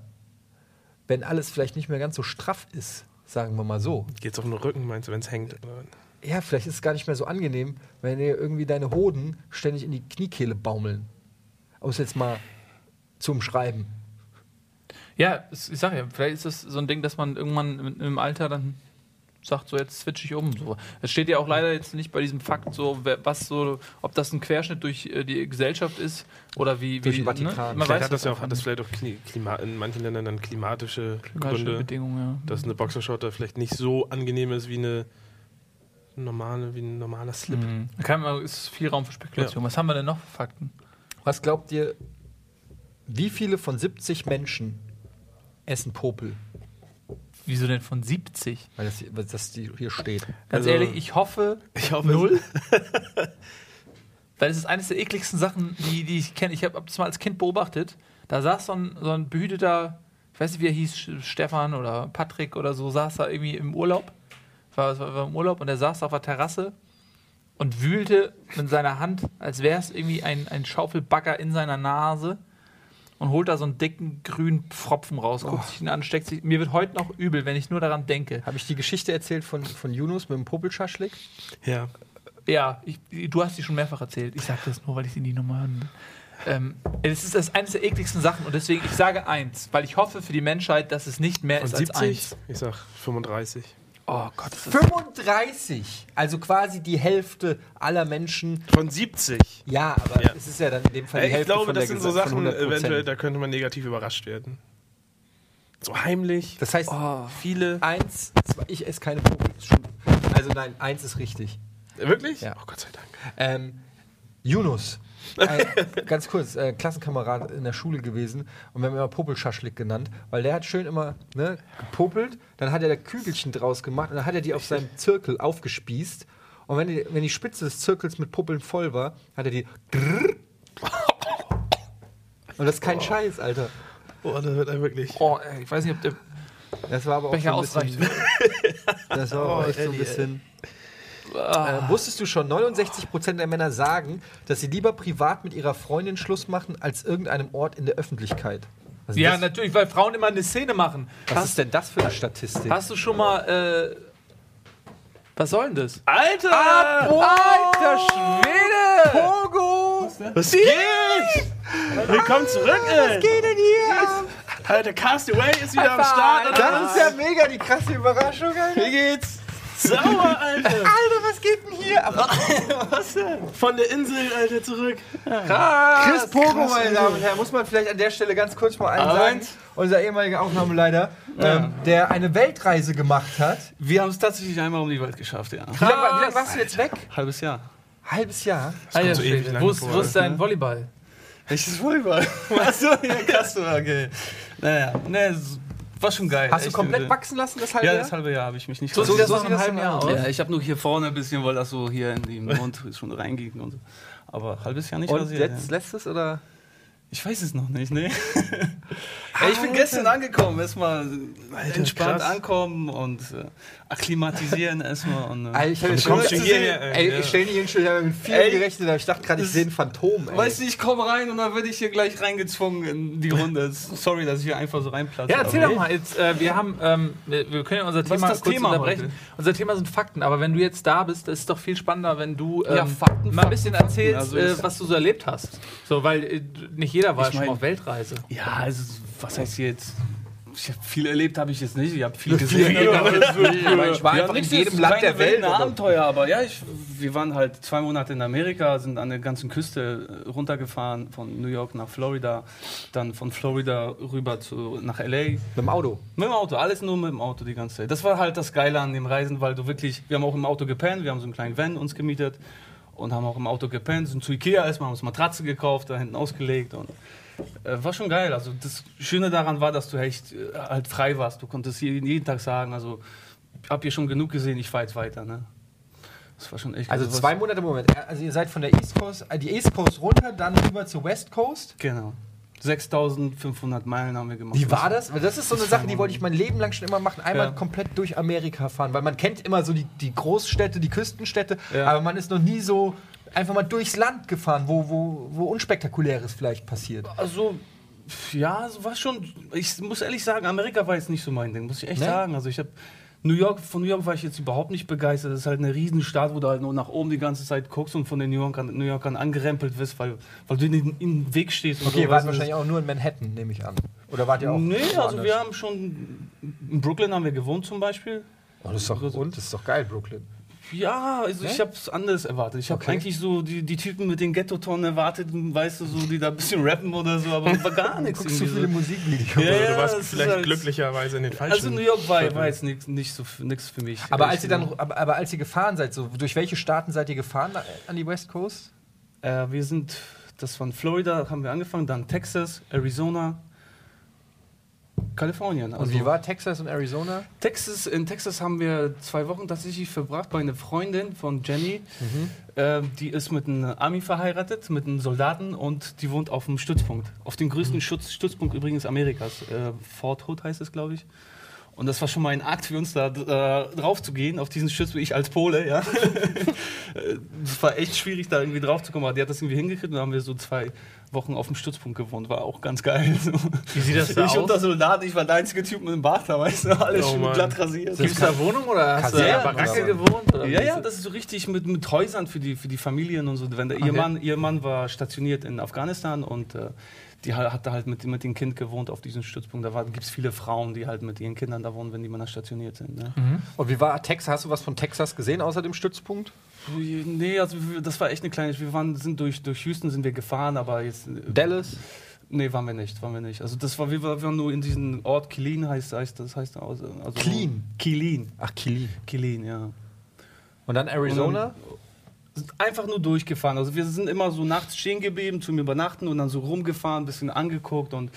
wenn alles vielleicht nicht mehr ganz so straff ist, sagen wir mal so, Geht's auf den Rücken, meinst du, wenn es hängt? Ja, vielleicht ist es gar nicht mehr so angenehm, wenn dir irgendwie deine Hoden ständig in die Kniekehle baumeln. Um es jetzt mal zu umschreiben. Ja, ich sag ja, vielleicht ist das so ein Ding, dass man irgendwann im Alter dann sagt, so jetzt switche ich um. So. Es steht ja auch leider jetzt nicht bei diesem Fakt, so was so, ob das ein Querschnitt durch äh, die Gesellschaft ist oder wie, Durch wie den Vatikan. Man Vielleicht weiß hat das ja auch, hat das vielleicht auch Kli- Klima in manchen Ländern dann klimatische, Klimatische Gründe, Bedingungen, ja. dass eine Boxershort da vielleicht nicht so angenehm ist wie eine normale, wie ein normaler Slip. Mhm. Da kann man, ist viel Raum für Spekulation. Was haben wir denn noch für Fakten? Was glaubt ihr, wie viele von 70 Menschen essen Popel? Wieso denn von 70? Weil das, hier- weil das hier steht. Ganz Also- ehrlich, ich hoffe, Ich hoffe, Null. Weil es ist eines der ekligsten Sachen, die, die ich kenne. Ich habe das mal als Kind beobachtet. Da saß so ein, so ein behüteter, ich weiß nicht, wie er hieß, Stefan oder Patrick oder so, saß da irgendwie im Urlaub. War, war, war im Urlaub und er saß auf der Terrasse und wühlte mit seiner Hand, als wäre es irgendwie ein, ein Schaufelbagger in seiner Nase und holt da so einen dicken grünen Pfropfen raus, guckt sich ihn an, steckt sich. Mir wird heute noch übel, wenn ich nur daran denke. Habe ich die Geschichte erzählt von, von Yunus mit dem Popelschaschlik? Ja. Ja, ich, du hast die schon mehrfach erzählt. Ich sage das nur, weil ich sie nie nochmal hören will. Ähm, es ist das eines der ekligsten Sachen und deswegen, ich sage eins, weil ich hoffe für die Menschheit, dass es nicht mehr Von ist als 70? eins. Ich sag 35. Oh Gott, das ist 35! Also quasi die Hälfte aller Menschen. Von 70? Ja, aber Ja. es ist ja dann in dem Fall die ich Hälfte glaube, von das der sind so Gesa- von Sachen, 100%. eventuell, da könnte man negativ überrascht werden. So heimlich. Das heißt, viele. eins, zwei, ich esse keine schon- Also nein, eins ist richtig. Wirklich? Ja. Oh Gott sei Dank. Ähm, Yunus. Ein, ganz kurz, äh, Klassenkamerad in der Schule gewesen und wir haben ihn immer Popelschaschlik genannt, weil der hat schön immer ne, gepopelt, dann hat er da Kügelchen draus gemacht und dann hat er die auf seinem Zirkel aufgespießt und wenn die, wenn die Spitze des Zirkels mit Puppeln voll war, hat er die grrr. und das ist kein Scheiß, Alter. Oh, das wird einem wirklich. Oh, ey, ich weiß nicht, ob der Das war aber auch Becher so ein bisschen, ausreicht. Das war auch Oh, echt so ein bisschen. Ah. Äh, wusstest du schon, 69% der Männer sagen, dass sie lieber privat mit ihrer Freundin Schluss machen, als irgendeinem Ort in der Öffentlichkeit? Was ist Ja, das, natürlich, weil Frauen immer eine Szene machen. was Hast, ist denn das für eine Statistik? hast du schon mal. Äh, was soll denn das? Alter! Alter Schwede! Pogo! Was geht? Willkommen zurück, ey! Was geht denn hier? Alter, Castaway ist wieder am Start. oder Das ist ja mega die krasse Überraschung, Alter. Wie geht's? Sauer, Alter! Alter, was geht denn hier? Aber Was denn? Von der Insel, Alter, zurück. Chris Pogo, meine Damen und Herren, muss man vielleicht an der Stelle ganz kurz mal einen sagen. Unser ehemaliger Aufnahmeleiter, ähm, der eine Weltreise gemacht hat. Wir haben es tatsächlich einmal um die Welt geschafft, ja. Wie lange, war- wie lange warst du jetzt weg? Halbes Jahr. Halbes Jahr. Alter so lange Wo wo ist dein Volleyball? Welches Volleyball? Achso, ja, krass, okay. Naja, ne, es war schon geil. Hast du komplett irgendwie. wachsen lassen, das halbe Ja, Jahr? das halbe Jahr habe ich mich nicht So so sieht das nach einem halben Jahr aus. Ja, ich habe nur hier vorne ein bisschen, weil das so hier in den Mund schon reinging und so. Aber halbes Jahr nicht Und rasiert, jetzt ja. lässt es oder? Ich weiß es noch nicht, ne? Ey, ich bin gestern angekommen, erstmal entspannt krass. ankommen und äh, akklimatisieren erstmal. Und, äh, Ey, ich, hab Du schon hierher, ey, ey, ja. ich stelle Jungs schon, ich habe mit viel Ey, gerechnet, aber ich dachte gerade, ich sehe ein Phantom. Ey. Weißt du, ich komme rein und dann werde ich hier gleich reingezwungen in die Runde. Sorry, dass ich hier einfach so reinplatze. Ja, erzähl doch mal. Jetzt, äh, wir haben, ähm, wir können ja unser Thema das kurz Thema unterbrechen. heute? Unser Thema sind Fakten, aber wenn du jetzt da bist, ist es doch viel spannender, wenn du ähm, Ja, Fakten, mal ein bisschen Fakten, erzählst, also äh, was du so erlebt hast. So, weil äh, nicht jeder war Ich schon mein- auf Weltreise. Ja, also, was heißt jetzt? Ich hab viel erlebt habe ich jetzt nicht. Ich habe viel gesehen. Ich war einfach in jedem ist Land der Welt. oder? Abenteuer, aber ja, ich, wir waren halt zwei Monate in Amerika, sind an der ganzen Küste äh, runtergefahren, von New York nach Florida, dann von Florida rüber zu, nach LA. Mit dem Auto. Mit dem Auto, alles nur mit dem Auto die ganze Zeit. Das war halt das Geile an dem Reisen, weil du wirklich, wir haben auch im Auto gepennt, wir haben so einen kleinen Van uns gemietet und haben auch im Auto gepennt, sind zu Ikea erstmal, haben uns Matratze gekauft, da hinten ausgelegt und äh, war schon geil. Also das Schöne daran war, dass du echt äh, halt frei warst. Du konntest jeden, jeden Tag sagen, also ich habe hier schon genug gesehen, ich fahre jetzt weiter. Ne? Das war schon echt Also was- zwei Monate, Moment. Also ihr seid von der East Coast, äh, die East Coast runter, dann rüber zur West Coast. Genau. 6500 Meilen haben wir gemacht. Wie war das? Weil das ist so eine Sache, die wollte ich mein Leben lang schon immer machen. Einmal Ja. komplett durch Amerika fahren. Weil man kennt immer so die, die Großstädte, die Küstenstädte, Ja. aber man ist noch nie so einfach mal durchs Land gefahren, wo, wo, wo Unspektakuläres vielleicht passiert. Also, ja, war schon. Ich muss ehrlich sagen, Amerika war jetzt nicht so mein Ding, muss ich echt Nee? sagen. Also, ich habe. New York, von New York war ich jetzt überhaupt nicht begeistert. Das ist halt eine Riesenstadt, wo du halt nur nach oben die ganze Zeit guckst und von den New Yorkern, New Yorkern angerempelt wirst, weil, weil du in den, in den Weg stehst. Okay, ihr so, wart weißt du, wahrscheinlich auch nur in Manhattan, nehme ich an. Oder wart ihr auch? Nee, also woanders? wir haben schon. In Brooklyn haben wir gewohnt zum Beispiel. Oh, das ist doch, und? Das ist doch geil, Brooklyn. Ja, also ich habe es anders erwartet. Ich habe Okay. eigentlich so die, die Typen mit den Ghetto-Tonen erwartet, weißt du, so, die da ein bisschen rappen oder so, aber war gar nichts. Guckst du viele so. Musikvideos? Ja, Oder ja, du warst vielleicht halt- glücklicherweise in den falschen. Also New York war, war jetzt nichts nicht so nix für mich. Aber als ihr dann, aber, aber als ihr gefahren seid, so durch welche Staaten seid ihr gefahren an die West Coast? Äh, wir sind, das von Florida haben wir angefangen, dann Texas, Arizona, Kalifornien. Und wie war Texas und Arizona? Texas? In Texas haben wir zwei Wochen tatsächlich verbracht bei einer Freundin von Jenny. Äh, die ist mit einem Army verheiratet, mit einem Soldaten und die wohnt auf dem Stützpunkt. Auf dem größten Schutz, Stützpunkt übrigens Amerikas. Äh, Fort Hood heißt es, glaube ich. Und das war schon mal ein Akt für uns, da äh, drauf zu gehen, auf diesen Stützpunkt, ich als Pole, ja. Es war echt schwierig, da irgendwie drauf zu kommen, aber die hat das irgendwie hingekriegt und dann haben wir so zwei Wochen auf dem Stützpunkt gewohnt. War auch ganz geil. So. Wie sieht das da ich aus? und der Soldat, ich war der einzige Typ mit dem Bart da, weißt du, alles Oh schön Mann. glatt rasiert. Gibt es da Wohnung oder hast du einer Baracke gewohnt? Oder Ja, ja, das ist so richtig mit, mit Häusern für die, für die Familien und so. Wenn der, ihr, Mann, ihr Mann war stationiert in Afghanistan und äh, die ha- hat da halt mit, mit dem Kind gewohnt auf diesem Stützpunkt. Da gibt es viele Frauen, die halt mit ihren Kindern da wohnen, wenn die Männer stationiert sind. Ne? Und wie war Texas? Hast du was von Texas gesehen außer dem Stützpunkt? Nee, also das war echt eine kleine. Wir waren, sind durch, durch Houston sind wir gefahren, aber jetzt. äh, Dallas? Nee, waren wir nicht, waren wir nicht. Also das war, wir waren nur in diesem Ort Killeen heißt, heißt das heißt also, Killeen? Killeen. Ach, Kili. Killeen, ja. Und dann Arizona? sind einfach nur durchgefahren. Also wir sind immer so nachts stehen geblieben zum Übernachten und dann so rumgefahren, bisschen angeguckt und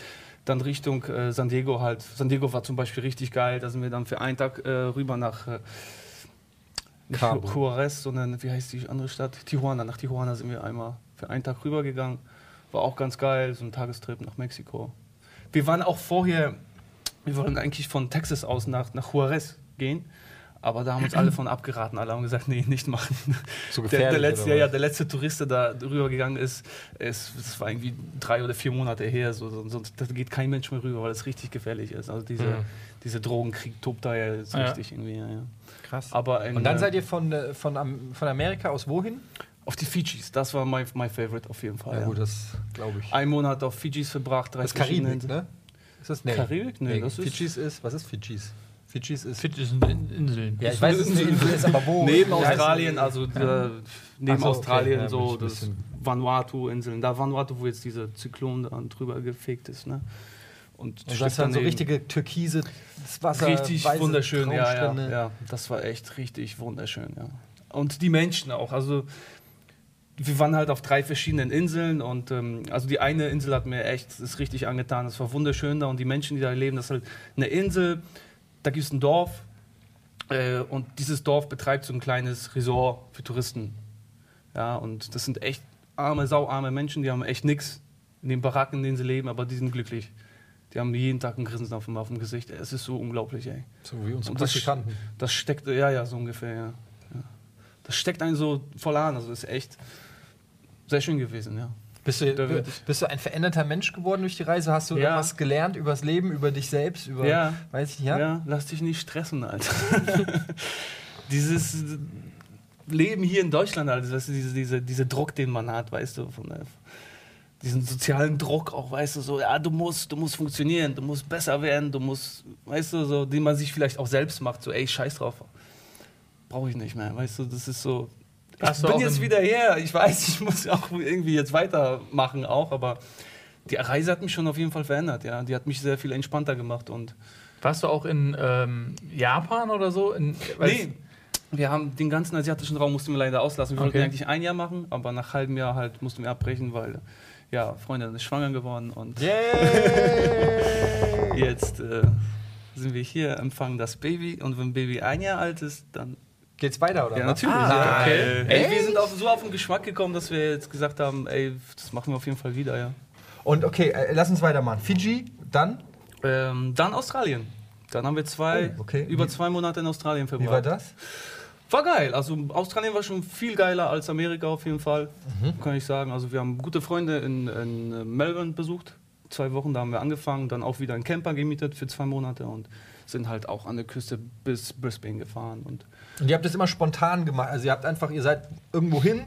dann Richtung äh, San Diego halt. San Diego war zum Beispiel richtig geil. Da sind wir dann für einen Tag äh, rüber nach äh, nicht Juarez, sondern wie heißt die andere Stadt? Tijuana. Nach Tijuana sind wir einmal für einen Tag rübergegangen. War auch ganz geil, so ein Tagestrip nach Mexiko. Wir waren auch vorher, wir wollten eigentlich von Texas aus nach, nach Juarez gehen. Aber da haben uns alle von abgeraten. Alle haben gesagt, nee, nicht machen. So Der, der, gefährlich, letzte, ja, der letzte Tourist, der da rübergegangen ist, ist, das war irgendwie drei oder vier Monate her. So, so, sonst da geht kein Mensch mehr rüber, weil es richtig gefährlich ist. Also diese, Mhm. diese Drogenkrieg tobt da ja jetzt Ja. richtig irgendwie. Ja, ja. Krass. Aber in, Und dann äh, seid ihr von, äh, von, von Amerika aus wohin? auf die Fidschis. Das war mein, mein Favorite auf jeden Fall. Ja, das glaube ich. Ein Monat auf Fidschis verbracht, drei Das ist Karibik, Inseln. ne? Ist das nee. Karibik? Nee, das ist- Fidschis ist, was ist Fidschis? Fidschis ist. Fidschi sind In- Inseln. ja, ich weiß, es eine Insel ist, aber wo? Neben Australien, also äh, neben so, okay, Australien ja, bin so das Vanuatu-Inseln. Da Vanuatu, wo jetzt dieser Zyklon dann drüber gefegt ist. Ne? Und, Und das Stück ist dann so richtige türkise Wasser. richtig wunderschön, ja, ja, ja. Das war echt richtig wunderschön, ja. Und die Menschen auch. Also wir waren halt auf drei verschiedenen Inseln und ähm, also die eine Insel hat mir echt ist richtig angetan. Das war wunderschön da und die Menschen, die da leben, das ist halt eine Insel. Da gibt es ein Dorf äh, und dieses Dorf betreibt so ein kleines Resort für Touristen. Ja, und das sind echt arme, sauarme Menschen, die haben echt nichts in den Baracken, in denen sie leben, aber die sind glücklich. Die haben jeden Tag ein Grinsen auf dem, auf dem Gesicht. Es ist so unglaublich, ey. So wie unsere Und das- Praktikanten. Das steckt, ja, ja, so ungefähr, ja. ja. Das steckt einen so voll an. Also ist echt sehr schön gewesen, ja. Bist du, bist du ein veränderter Mensch geworden durch die Reise? Hast du Ja. irgendwas gelernt über das Leben, über dich selbst, über, Ja. weiß ich, ja? Ja, lass dich nicht stressen, Alter. Dieses Leben hier in Deutschland, Alter, weißt du, diese, diese, dieser Druck, den man hat, weißt du, von der, diesen sozialen Druck auch, weißt du, so, ja, du musst, du musst funktionieren, du musst besser werden, du musst, weißt du, so, den man sich vielleicht auch selbst macht, so, ey, scheiß drauf. Brauche ich nicht mehr, weißt du, das ist so. Ich Hast bin jetzt wieder her, ich weiß, ich muss auch irgendwie jetzt weitermachen auch, aber die Reise hat mich schon auf jeden Fall verändert, ja. Die hat mich sehr viel entspannter gemacht und Warst du auch in ähm, Japan oder so? In, Nee, wir haben den ganzen asiatischen Raum mussten wir leider auslassen. Wir wollten Okay. eigentlich ein Jahr machen, aber nach halbem Jahr halt mussten wir abbrechen, weil ja, Freundin ist schwanger geworden und Yay! jetzt äh, sind wir hier, empfangen das Baby und wenn Baby ein Jahr alt ist, dann Geht's weiter, oder? ja natürlich. Ah, okay. Ey, wir sind auf, so auf den Geschmack gekommen, dass wir jetzt gesagt haben, ey, das machen wir auf jeden Fall wieder, ja. Und okay, äh, lass uns weitermachen. Fiji, dann? Ähm, dann Australien. Dann haben wir zwei, Oh, okay. über zwei Monate in Australien verbracht. Wie war das? War geil. Also Australien war schon viel geiler als Amerika auf jeden Fall, Mhm. kann ich sagen. Also wir haben gute Freunde in, in äh, Melbourne besucht. Zwei Wochen, da haben wir angefangen, dann auch wieder einen Camper gemietet für zwei Monate und sind halt auch an der Küste bis Brisbane gefahren. Und Und ihr habt das immer spontan gemacht. Also ihr habt einfach, ihr seid irgendwo hin,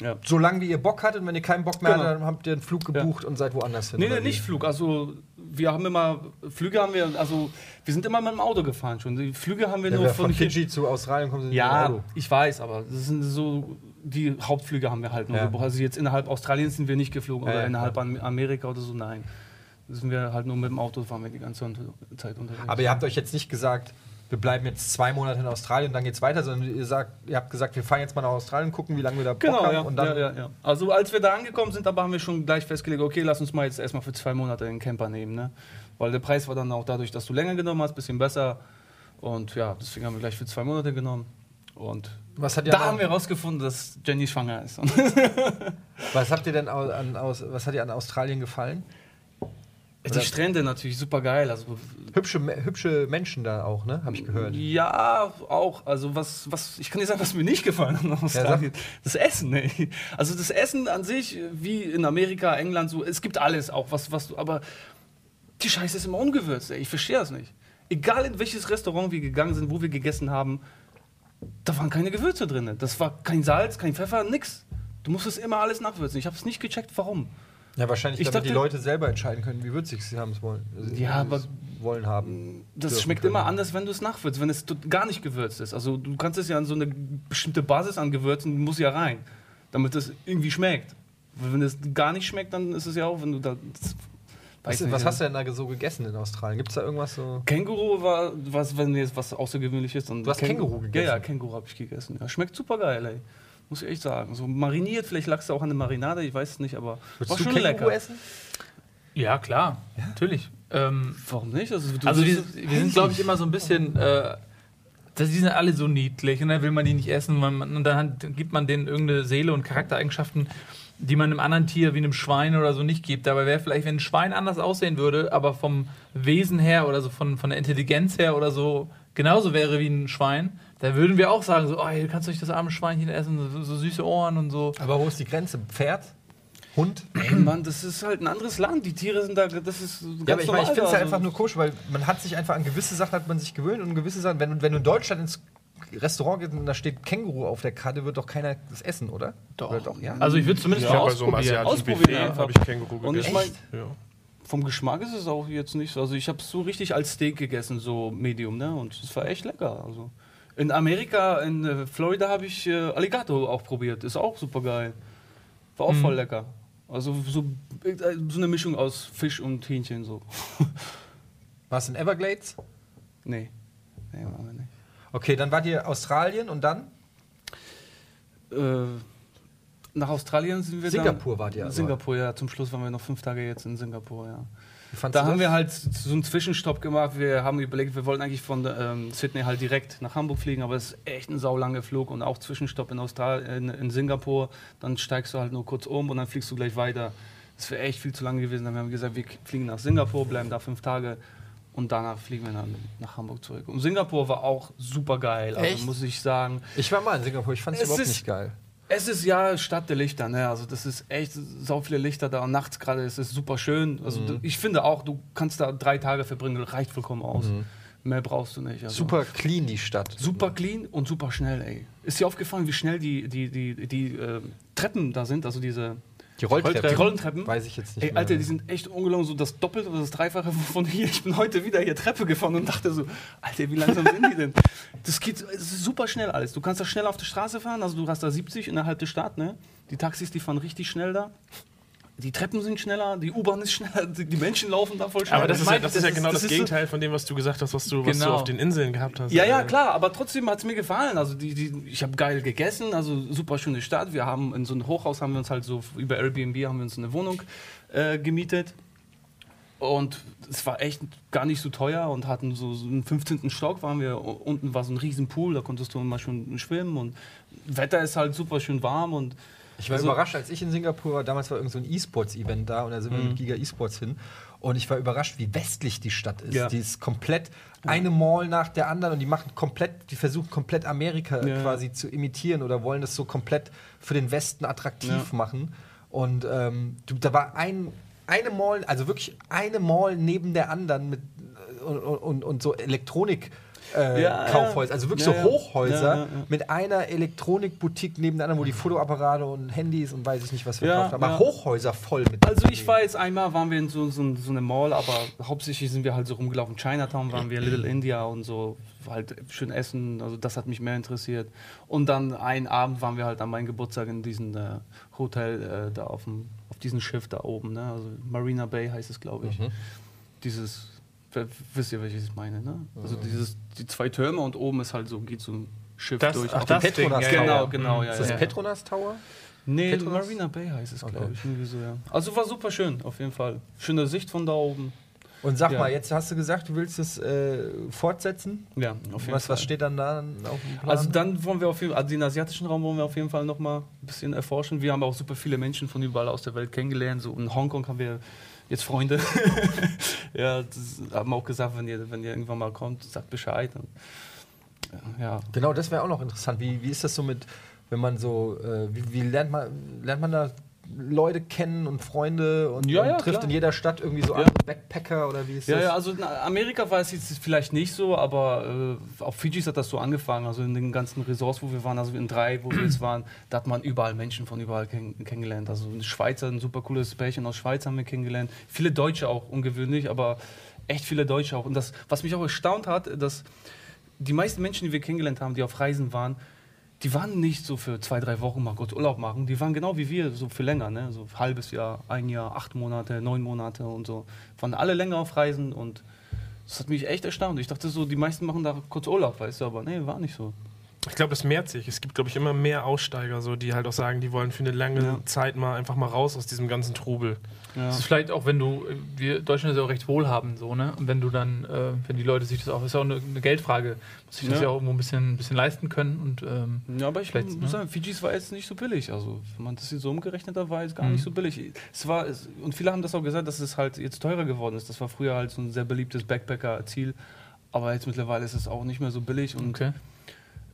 ja. so lange wie ihr Bock hattet. Und wenn ihr keinen Bock mehr Genau. hattet, dann habt ihr einen Flug gebucht und seid woanders hin. Nee, nee, nicht Flug. Also wir haben immer, Flüge haben wir, also wir sind immer mit dem Auto gefahren schon. Die Flüge haben wir Ja, nur von von Fiji zu Australien kommt, sind Ja, Auto. ich weiß, aber das sind so die Hauptflüge haben wir halt nur Ja. gebucht. Also jetzt innerhalb Australiens sind wir nicht geflogen Ja, oder ja, innerhalb Amerika oder so, nein. Da sind wir halt nur mit dem Auto, fahren wir die ganze Zeit unterwegs. Aber ihr habt euch jetzt nicht gesagt, wir bleiben jetzt zwei Monate in Australien, dann geht's weiter, sondern ihr, sagt, ihr habt gesagt, wir fahren jetzt mal nach Australien, gucken, wie lange wir da Bock Genau, haben. ja, und dann, ja, ja, ja. Also als wir da angekommen sind, aber haben wir schon gleich festgelegt, okay, lass uns mal jetzt erstmal für zwei Monate den Camper nehmen, ne? Weil der Preis war dann auch dadurch, dass du länger genommen hast, bisschen besser. Und ja, deswegen haben wir gleich für zwei Monate genommen. Und Was, hat ihr da haben wir rausgefunden, dass Jenny schwanger ist. was habt ihr denn an, aus, was hat dir an Australien gefallen? Die Strände natürlich super geil. Also Hübsche, hübsche Menschen da auch, ne? Habe ich gehört. Ja, auch. Also was, was, ich kann dir sagen, was mir nicht gefallen hat in Australien. das Essen, ey. Also das Essen an sich, wie in Amerika, England, so, es gibt alles auch, was, was du, aber die Scheiße ist immer ungewürzt, ey. Ich verstehe das nicht. Egal in welches Restaurant wir gegangen sind, wo wir gegessen haben, da waren keine Gewürze drin. Das war kein Salz, kein Pfeffer, nix. Du musstest immer alles nachwürzen. Ich habe es nicht gecheckt, warum. Ja, wahrscheinlich, Ich damit die dachte- Leute selber entscheiden können, wie würzig sie haben es wollen. Also, Ja, aber- wollen haben. Das dürfen schmeckt können. immer anders, wenn du es nachwürzt, wenn es gar nicht gewürzt ist. Also du kannst es ja an so eine bestimmte Basis angewürzen, muss ja rein, damit es irgendwie schmeckt. Wenn es gar nicht schmeckt, dann ist es ja auch, wenn du da. Was, was hast du denn da so gegessen in Australien? Gibt es da irgendwas so? Känguru war was, wenn jetzt was Außergewöhnliches ist. Du hast Känguru gegessen? Ja, ja, Känguru habe ich gegessen. Ja, schmeckt super geil, ey. Muss ich echt sagen. So mariniert, vielleicht lag es auch an der Marinade, ich weiß es nicht, aber Würdest war du schon Känguru lecker. essen? Ja, klar, natürlich. Ähm, Warum nicht? Also, du, also die, wir sind, glaube ich, immer so ein bisschen. Äh, das, die sind alle so niedlich und dann will man die nicht essen weil man, und dann gibt man denen irgendeine Seele und Charaktereigenschaften, die man einem anderen Tier wie einem Schwein oder so nicht gibt. Dabei wäre vielleicht, wenn ein Schwein anders aussehen würde, aber vom Wesen her oder so von, von der Intelligenz her oder so genauso wäre wie ein Schwein, da würden wir auch sagen, so, oh, hier kannst du nicht das arme Schweinchen essen, so, so süße Ohren und so. Aber wo ist die Grenze? Pferd? Hund? Ey, Mann, das ist halt ein anderes Land. Die Tiere sind da, das ist ganz Ja, aber ich meine, ich normal finde es da. halt Also- einfach nur komisch, weil man hat sich einfach an gewisse Sachen hat man sich gewöhnt und gewisse Sachen, wenn, wenn du in Deutschland ins Restaurant gehst und da steht Känguru auf der Karte, wird doch keiner das essen, oder? Doch. Oder doch ja. Also ich würde zumindest Ja, mal bei so ausprobieren. Ausprobieren habe ich Känguru Und ich gegessen. mein- ja. Vom Geschmack ist es auch jetzt nicht so. Also ich habe es so richtig als Steak gegessen, so Medium, ne? Und es war echt lecker. Also in Amerika, in äh, Florida habe ich äh, Alligator auch probiert. Ist auch super geil. War auch Mhm. voll lecker. Also so, äh, so eine Mischung aus Fisch und Hähnchen so. Warst du in Everglades? nee. Nee, machen wir nicht. Okay, dann wart ihr Australien und dann? Äh, nach Australien sind wir Singapur dann, wart ihr aber. Singapur, ja. Zum Schluss waren wir noch fünf Tage jetzt in Singapur, ja. Da haben das? wir halt so einen Zwischenstopp gemacht. Wir haben überlegt, wir wollten eigentlich von ähm, Sydney halt direkt nach Hamburg fliegen, aber es ist echt ein saulanger Flug und auch Zwischenstopp in, in, in Singapur. Dann steigst du halt nur kurz um und dann fliegst du gleich weiter. Das wäre echt viel zu lange gewesen. Dann haben wir gesagt, wir fliegen nach Singapur, bleiben da fünf Tage und danach fliegen wir dann nach Hamburg zurück. Und Singapur war auch super geil, also muss ich sagen. Ich war mal in Singapur, ich fand es überhaupt nicht geil. Es ist ja Stadt der Lichter, ne? Also das ist echt so viele Lichter da und nachts gerade ist es super schön. Also du, ich finde auch, du kannst da drei Tage verbringen, reicht vollkommen aus. Mehr brauchst du nicht. Also. Super clean, die Stadt. Super clean und super schnell, ey. Ist dir aufgefallen, wie schnell die, die, die, die äh, Treppen da sind? Also diese Die Rolltreppen. Die Rollentreppen? Weiß ich jetzt nicht Ey, mehr. Alter, die sind echt ungelogen, so das Doppelte oder das Dreifache von hier. Ich bin heute wieder hier Treppe gefahren und dachte so, Alter, wie langsam sind die denn? Das geht super schnell alles. Du kannst da schnell auf der Straße fahren, also du hast da 70 innerhalb der Stadt, ne? Die Taxis, die fahren richtig schnell da. Die Treppen sind schneller, die U-Bahn ist schneller, die Menschen laufen da voll schnell. Aber das ist, ja, das ist ja genau das, so- Gegenteil von dem, was du gesagt hast, was du, was du Genau. auf den Inseln gehabt hast. Ja, ja, Äh, klar, aber trotzdem hat es mir gefallen. Also die, die, ich habe geil gegessen, also super schöne Stadt. Wir haben in so einem Hochhaus haben wir uns halt so über Airbnb haben wir uns eine Wohnung äh, gemietet. Und es war echt gar nicht so teuer und hatten so, so einen 15. Stock waren wir. Unten war so ein riesen Pool, da konntest du mal schon schwimmen und Wetter ist halt super schön warm und Ich war Also- überrascht, als ich in Singapur war. Damals war irgend so ein E-Sports-Event da und da sind wir mit Giga E-Sports hin. Und ich war überrascht, wie westlich die Stadt ist. Ja. Die ist komplett eine Mall nach der anderen und die machen komplett, die versuchen komplett Amerika Ja. quasi zu imitieren oder wollen das so komplett für den Westen attraktiv Ja. machen. Und ähm, da war ein, eine Mall, also wirklich eine Mall neben der anderen mit äh, und, und, und so Elektronik. Äh, Ja. Kaufhäuser, also wirklich Ja, so. Hochhäuser Ja, mit einer Elektronikboutique neben der anderen, wo die Fotoapparate und Handys und weiß ich nicht was verkauft haben. Aber. Hochhäuser voll mit. Also ich war jetzt einmal, waren wir in so, so, so eine Mall, aber hauptsächlich sind wir halt so rumgelaufen. Chinatown waren wir, Little India und so, halt schön essen, also das hat mich mehr interessiert. Und dann einen Abend waren wir halt an meinem Geburtstag in diesem äh, Hotel äh, da auf, dem, auf diesem Schiff da oben, ne? also Marina Bay heißt es, glaube ich. Dieses, w- wisst ihr, welches ich meine, ne? Also dieses, die zwei Türme und oben ist halt so, geht so ein Schiff Das- durch. ach, das Ding, Petronas Tower. Genau, genau, Mhm. ja. Ist das ja. Petronas Tower? Nee, Petronas? Marina Bay heißt es, Okay. glaube ich. Irgendwie so, ja. Also war super schön, auf jeden Fall. Schöne Sicht von da oben. Und sag Ja. mal, jetzt hast du gesagt, du willst es äh, fortsetzen. Ja, auf jeden Was, Fall. was steht dann da auf dem Plan? Also dann wollen wir auf jeden Fall, also den asiatischen Raum wollen wir auf jeden Fall noch mal ein bisschen erforschen. Wir haben auch super viele Menschen von überall aus der Welt kennengelernt. So in Hongkong haben wir jetzt Freunde. ja, das haben auch gesagt, wenn ihr, wenn ihr irgendwann mal kommt, sagt Bescheid. Und, ja, Genau, das wäre auch noch interessant. Wie, wie ist das so mit, wenn man so, äh, wie, wie lernt man, lernt man da Leute kennen und Freunde und, Ja, und ja, trifft klar. in jeder Stadt irgendwie so Ja. andere Backpacker oder wie ist Ja, das? ja, also in Amerika war es jetzt vielleicht nicht so, aber äh, auf Fidschis hat das so angefangen. Also in den ganzen Resorts, wo wir waren, also in drei, wo wir jetzt waren, da hat man überall Menschen von überall kenn kennengelernt. Also ein Schweizer, ein super cooles Pärchen aus Schweiz haben wir kennengelernt. Viele Deutsche auch, ungewöhnlich, aber echt viele Deutsche auch. Und das, was mich auch erstaunt hat, dass die meisten Menschen, die wir kennengelernt haben, die auf Reisen waren, die waren nicht so für zwei, drei Wochen mal kurz Urlaub machen. Die waren genau wie wir, so für länger, ne? So ein halbes Jahr, ein Jahr, acht Monate, neun Monate und so. Waren alle länger auf Reisen und das hat mich echt erstaunt. Ich dachte so, die meisten machen da kurz Urlaub, weißt du, aber nee, war nicht so. Ich glaube, das mehrt sich. Es gibt, glaube ich, immer mehr Aussteiger, so, die halt auch sagen, die wollen für eine lange Ja. Zeit mal einfach mal raus aus diesem ganzen Trubel. Ja. Das ist vielleicht auch, wenn du, wir Deutschland ist ja auch recht wohlhabend so, ne? Und wenn du dann, äh, wenn die Leute sich das auch, ist ja auch eine, eine Geldfrage, muss sich das Ja. ja auch irgendwo ein bisschen, ein bisschen leisten können und ähm, Ja, aber ich Vielleicht, muss ne? sagen, Fidschis war jetzt nicht so billig. Also, wenn man das hier so umgerechnet hat, war jetzt gar Mhm. nicht so billig. Es war, es, und viele haben das auch gesagt, dass es halt jetzt teurer geworden ist. Das war früher halt so ein sehr beliebtes Backpacker-Ziel. Aber jetzt mittlerweile ist es auch nicht mehr so billig. Und okay.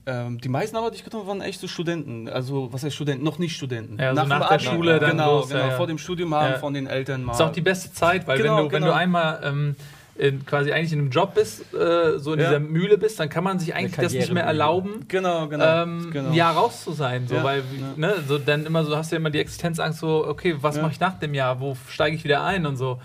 Ähm, die meisten aber, die ich getroffen habe, waren echt so Studenten. Also, was heißt Studenten? Noch nicht Studenten. Ja, so dem nach der Abi- Schule dann Genau, los, genau. ja, ja. Vor dem Studium haben Ja. von den Eltern mal. Das ist auch die beste Zeit, weil Genau, wenn, du, wenn genau. du einmal ähm, in, quasi eigentlich in einem Job bist, äh, so in Ja. dieser Mühle bist, dann kann man sich eigentlich das nicht mehr erlauben, Genau, genau. ähm, genau. ein Jahr raus zu sein. So, Ja, weil, ja. ne, so dann immer so hast du ja immer die Existenzangst, so, okay, was Ja. mache ich nach dem Jahr, wo steige ich wieder ein und so.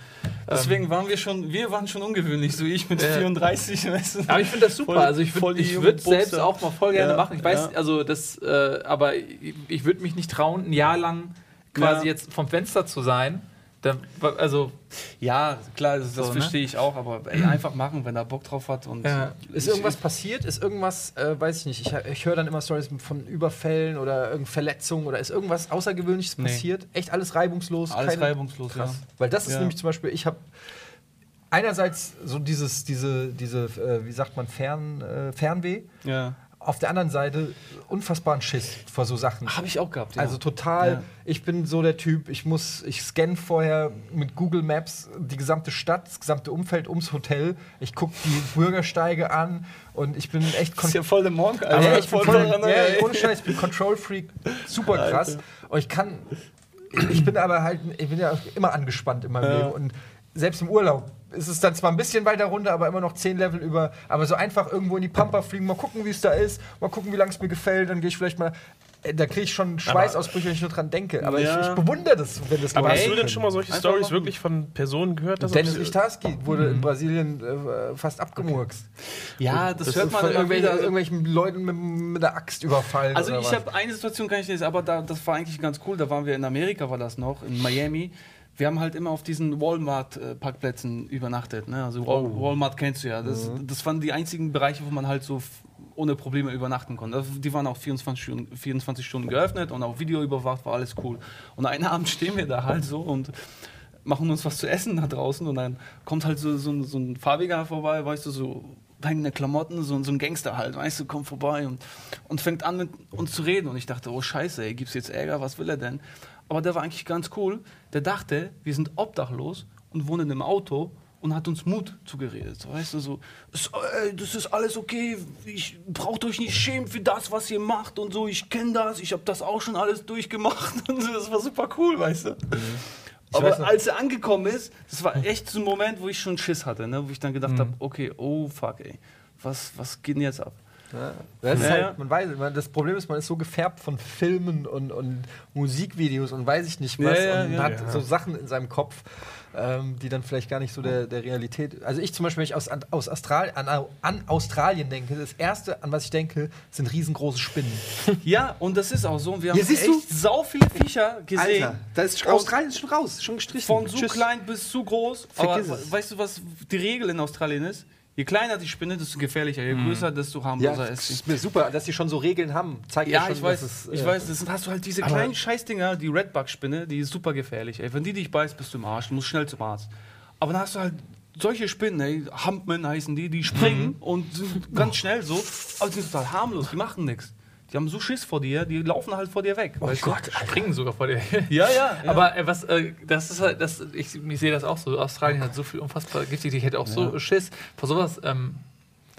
Deswegen waren wir schon, wir waren schon ungewöhnlich, so ich mit Ja. 34. Weißt du? Aber ich finde das super. Voll- also ich würde ich würd selbst auch mal voll gerne Ja, machen. Ich weiß, ja. also das, äh, aber ich, ich würde mich nicht trauen, ein Jahr lang quasi Ja. jetzt vom Fenster zu sein. Da, also Ja, klar, das, das So, ne? verstehe ich auch, aber ey, einfach machen, wenn er Bock drauf hat. Und Ja. Ist irgendwas passiert? Ist irgendwas, äh, weiß ich nicht, ich, ich höre dann immer Stories von Überfällen oder Verletzungen oder ist irgendwas Außergewöhnliches Nee. passiert? Echt alles reibungslos? alles keine- reibungslos, Krass. Weil das ist Ja. nämlich zum Beispiel, ich habe einerseits so dieses, diese, diese, äh, wie sagt man, Fern, äh, Fernweh. ja. Auf der anderen Seite unfassbaren Schiss vor so Sachen. Habe ich auch gehabt. Ja. Also total, Ja. ich bin so der Typ, ich muss, ich scanne vorher mit Google Maps die gesamte Stadt, das gesamte Umfeld ums Hotel. Ich gucke die Bürgersteige an und ich bin echt das ist ja voll der Monk, aber Alter. ich bin voll voll, dran, ja, ohne Scheiß, ich bin Control Freak, super krass. Und ich kann, ich bin aber halt, ich bin ja immer angespannt in meinem Ja. Leben. Und selbst im Urlaub ist es dann zwar ein bisschen weiter runter, aber immer noch zehn Level über. Aber so einfach irgendwo in die Pampa fliegen, mal gucken, wie es da ist, mal gucken, wie lange es mir gefällt, dann gehe ich vielleicht mal. äh, Da kriege ich schon Schweißausbrüche, wenn ich nur dran denke. Aber Ja. ich, ich bewundere das, wenn das Aber hast du denn schon mal solche Stories wirklich von Personen gehört? dass Dennis Lichtarski wurde in Brasilien äh, fast abgemurkst. Ja, das, Das hört man von irgendwelchen, wieder. Also, irgendwelchen Leuten mit, mit der Axt überfallen. also oder ich habe eine Situation, kann ich nicht, aber da, das war eigentlich ganz cool. Da waren wir in Amerika, war das noch, in Miami. Wir haben halt immer auf diesen Walmart-Parkplätzen übernachtet. Ne? Also Wal Walmart kennst du ja. Das, das waren die einzigen Bereiche, wo man halt so ohne Probleme übernachten konnte. Also die waren auch 24 Stunden, 24 Stunden geöffnet und auch Video überwacht, war alles cool. Und einen Abend stehen wir da halt so und machen uns was zu essen da draußen und dann kommt halt so, so, ein- so ein Farbiger vorbei, weißt du, so hängende Klamotten, so, so ein Gangster halt, weißt du, kommt vorbei und, und fängt an mit uns zu reden und ich dachte, oh scheiße, ey, gibt's jetzt Ärger, was will er denn? Aber der war eigentlich ganz cool, der dachte, wir sind obdachlos und wohnen im Auto und hat uns Mut zugeredet, so, weißt du, so, "Es- ey, das ist alles okay, ich braucht euch nicht schämen für das, was ihr macht und so, ich kenne das, ich habe das auch schon alles durchgemacht. Und so, das war super cool, weißt du. Weiß Aber als er angekommen ist, das war echt so ein Moment, wo ich schon Schiss hatte, ne? wo ich dann gedacht habe, okay, oh fuck, ey, was, was geht denn jetzt ab? Ja, das ist Ja, halt, ja. man weiß, man, das Problem ist, man ist so gefärbt von Filmen und, und Musikvideos und weiß ich nicht was Ja, ja, und ja. hat Ja. so Sachen in seinem Kopf, ähm, die dann vielleicht gar nicht so der, der Realität. Also ich zum Beispiel, wenn ich aus, an- aus Astral, an, an Australien denke, das erste, an was ich denke, sind riesengroße Spinnen. Ja, und das ist auch so. Wir haben Hier siehst du? echt sau viele Viecher gesehen. da ist Australien ist schon raus, schon gestrichen. Von so klein bis zu groß. Vergiss Aber es. weißt du, was die Regel in Australien ist? Je kleiner die Spinne, desto gefährlicher. Je größer, desto harmloser ist sie. ist mir super, dass die schon so Regeln haben. Zeigt Ja, schon, ich weiß, es, ich äh, weiß, das hast du halt diese kleinen Scheißdinger, die Redbug-Spinne, die ist super gefährlich, ey. Wenn die dich beißt, bist du im Arsch, du musst schnell zum Arzt. Aber dann hast du halt solche Spinnen, ey, Humpmen heißen die, die springen und sind ganz schnell so, aber die sind total harmlos, die machen nichts. Die haben so Schiss vor dir, die laufen halt vor dir weg. Oh weißt Gott, Springen sogar vor dir. Ja, ja. ja. Aber äh, was, äh, das ist halt, das, ich, ich sehe das auch so. Australien hat so viel unfassbar giftig. Ich hätte auch so Schiss vor sowas. Ähm,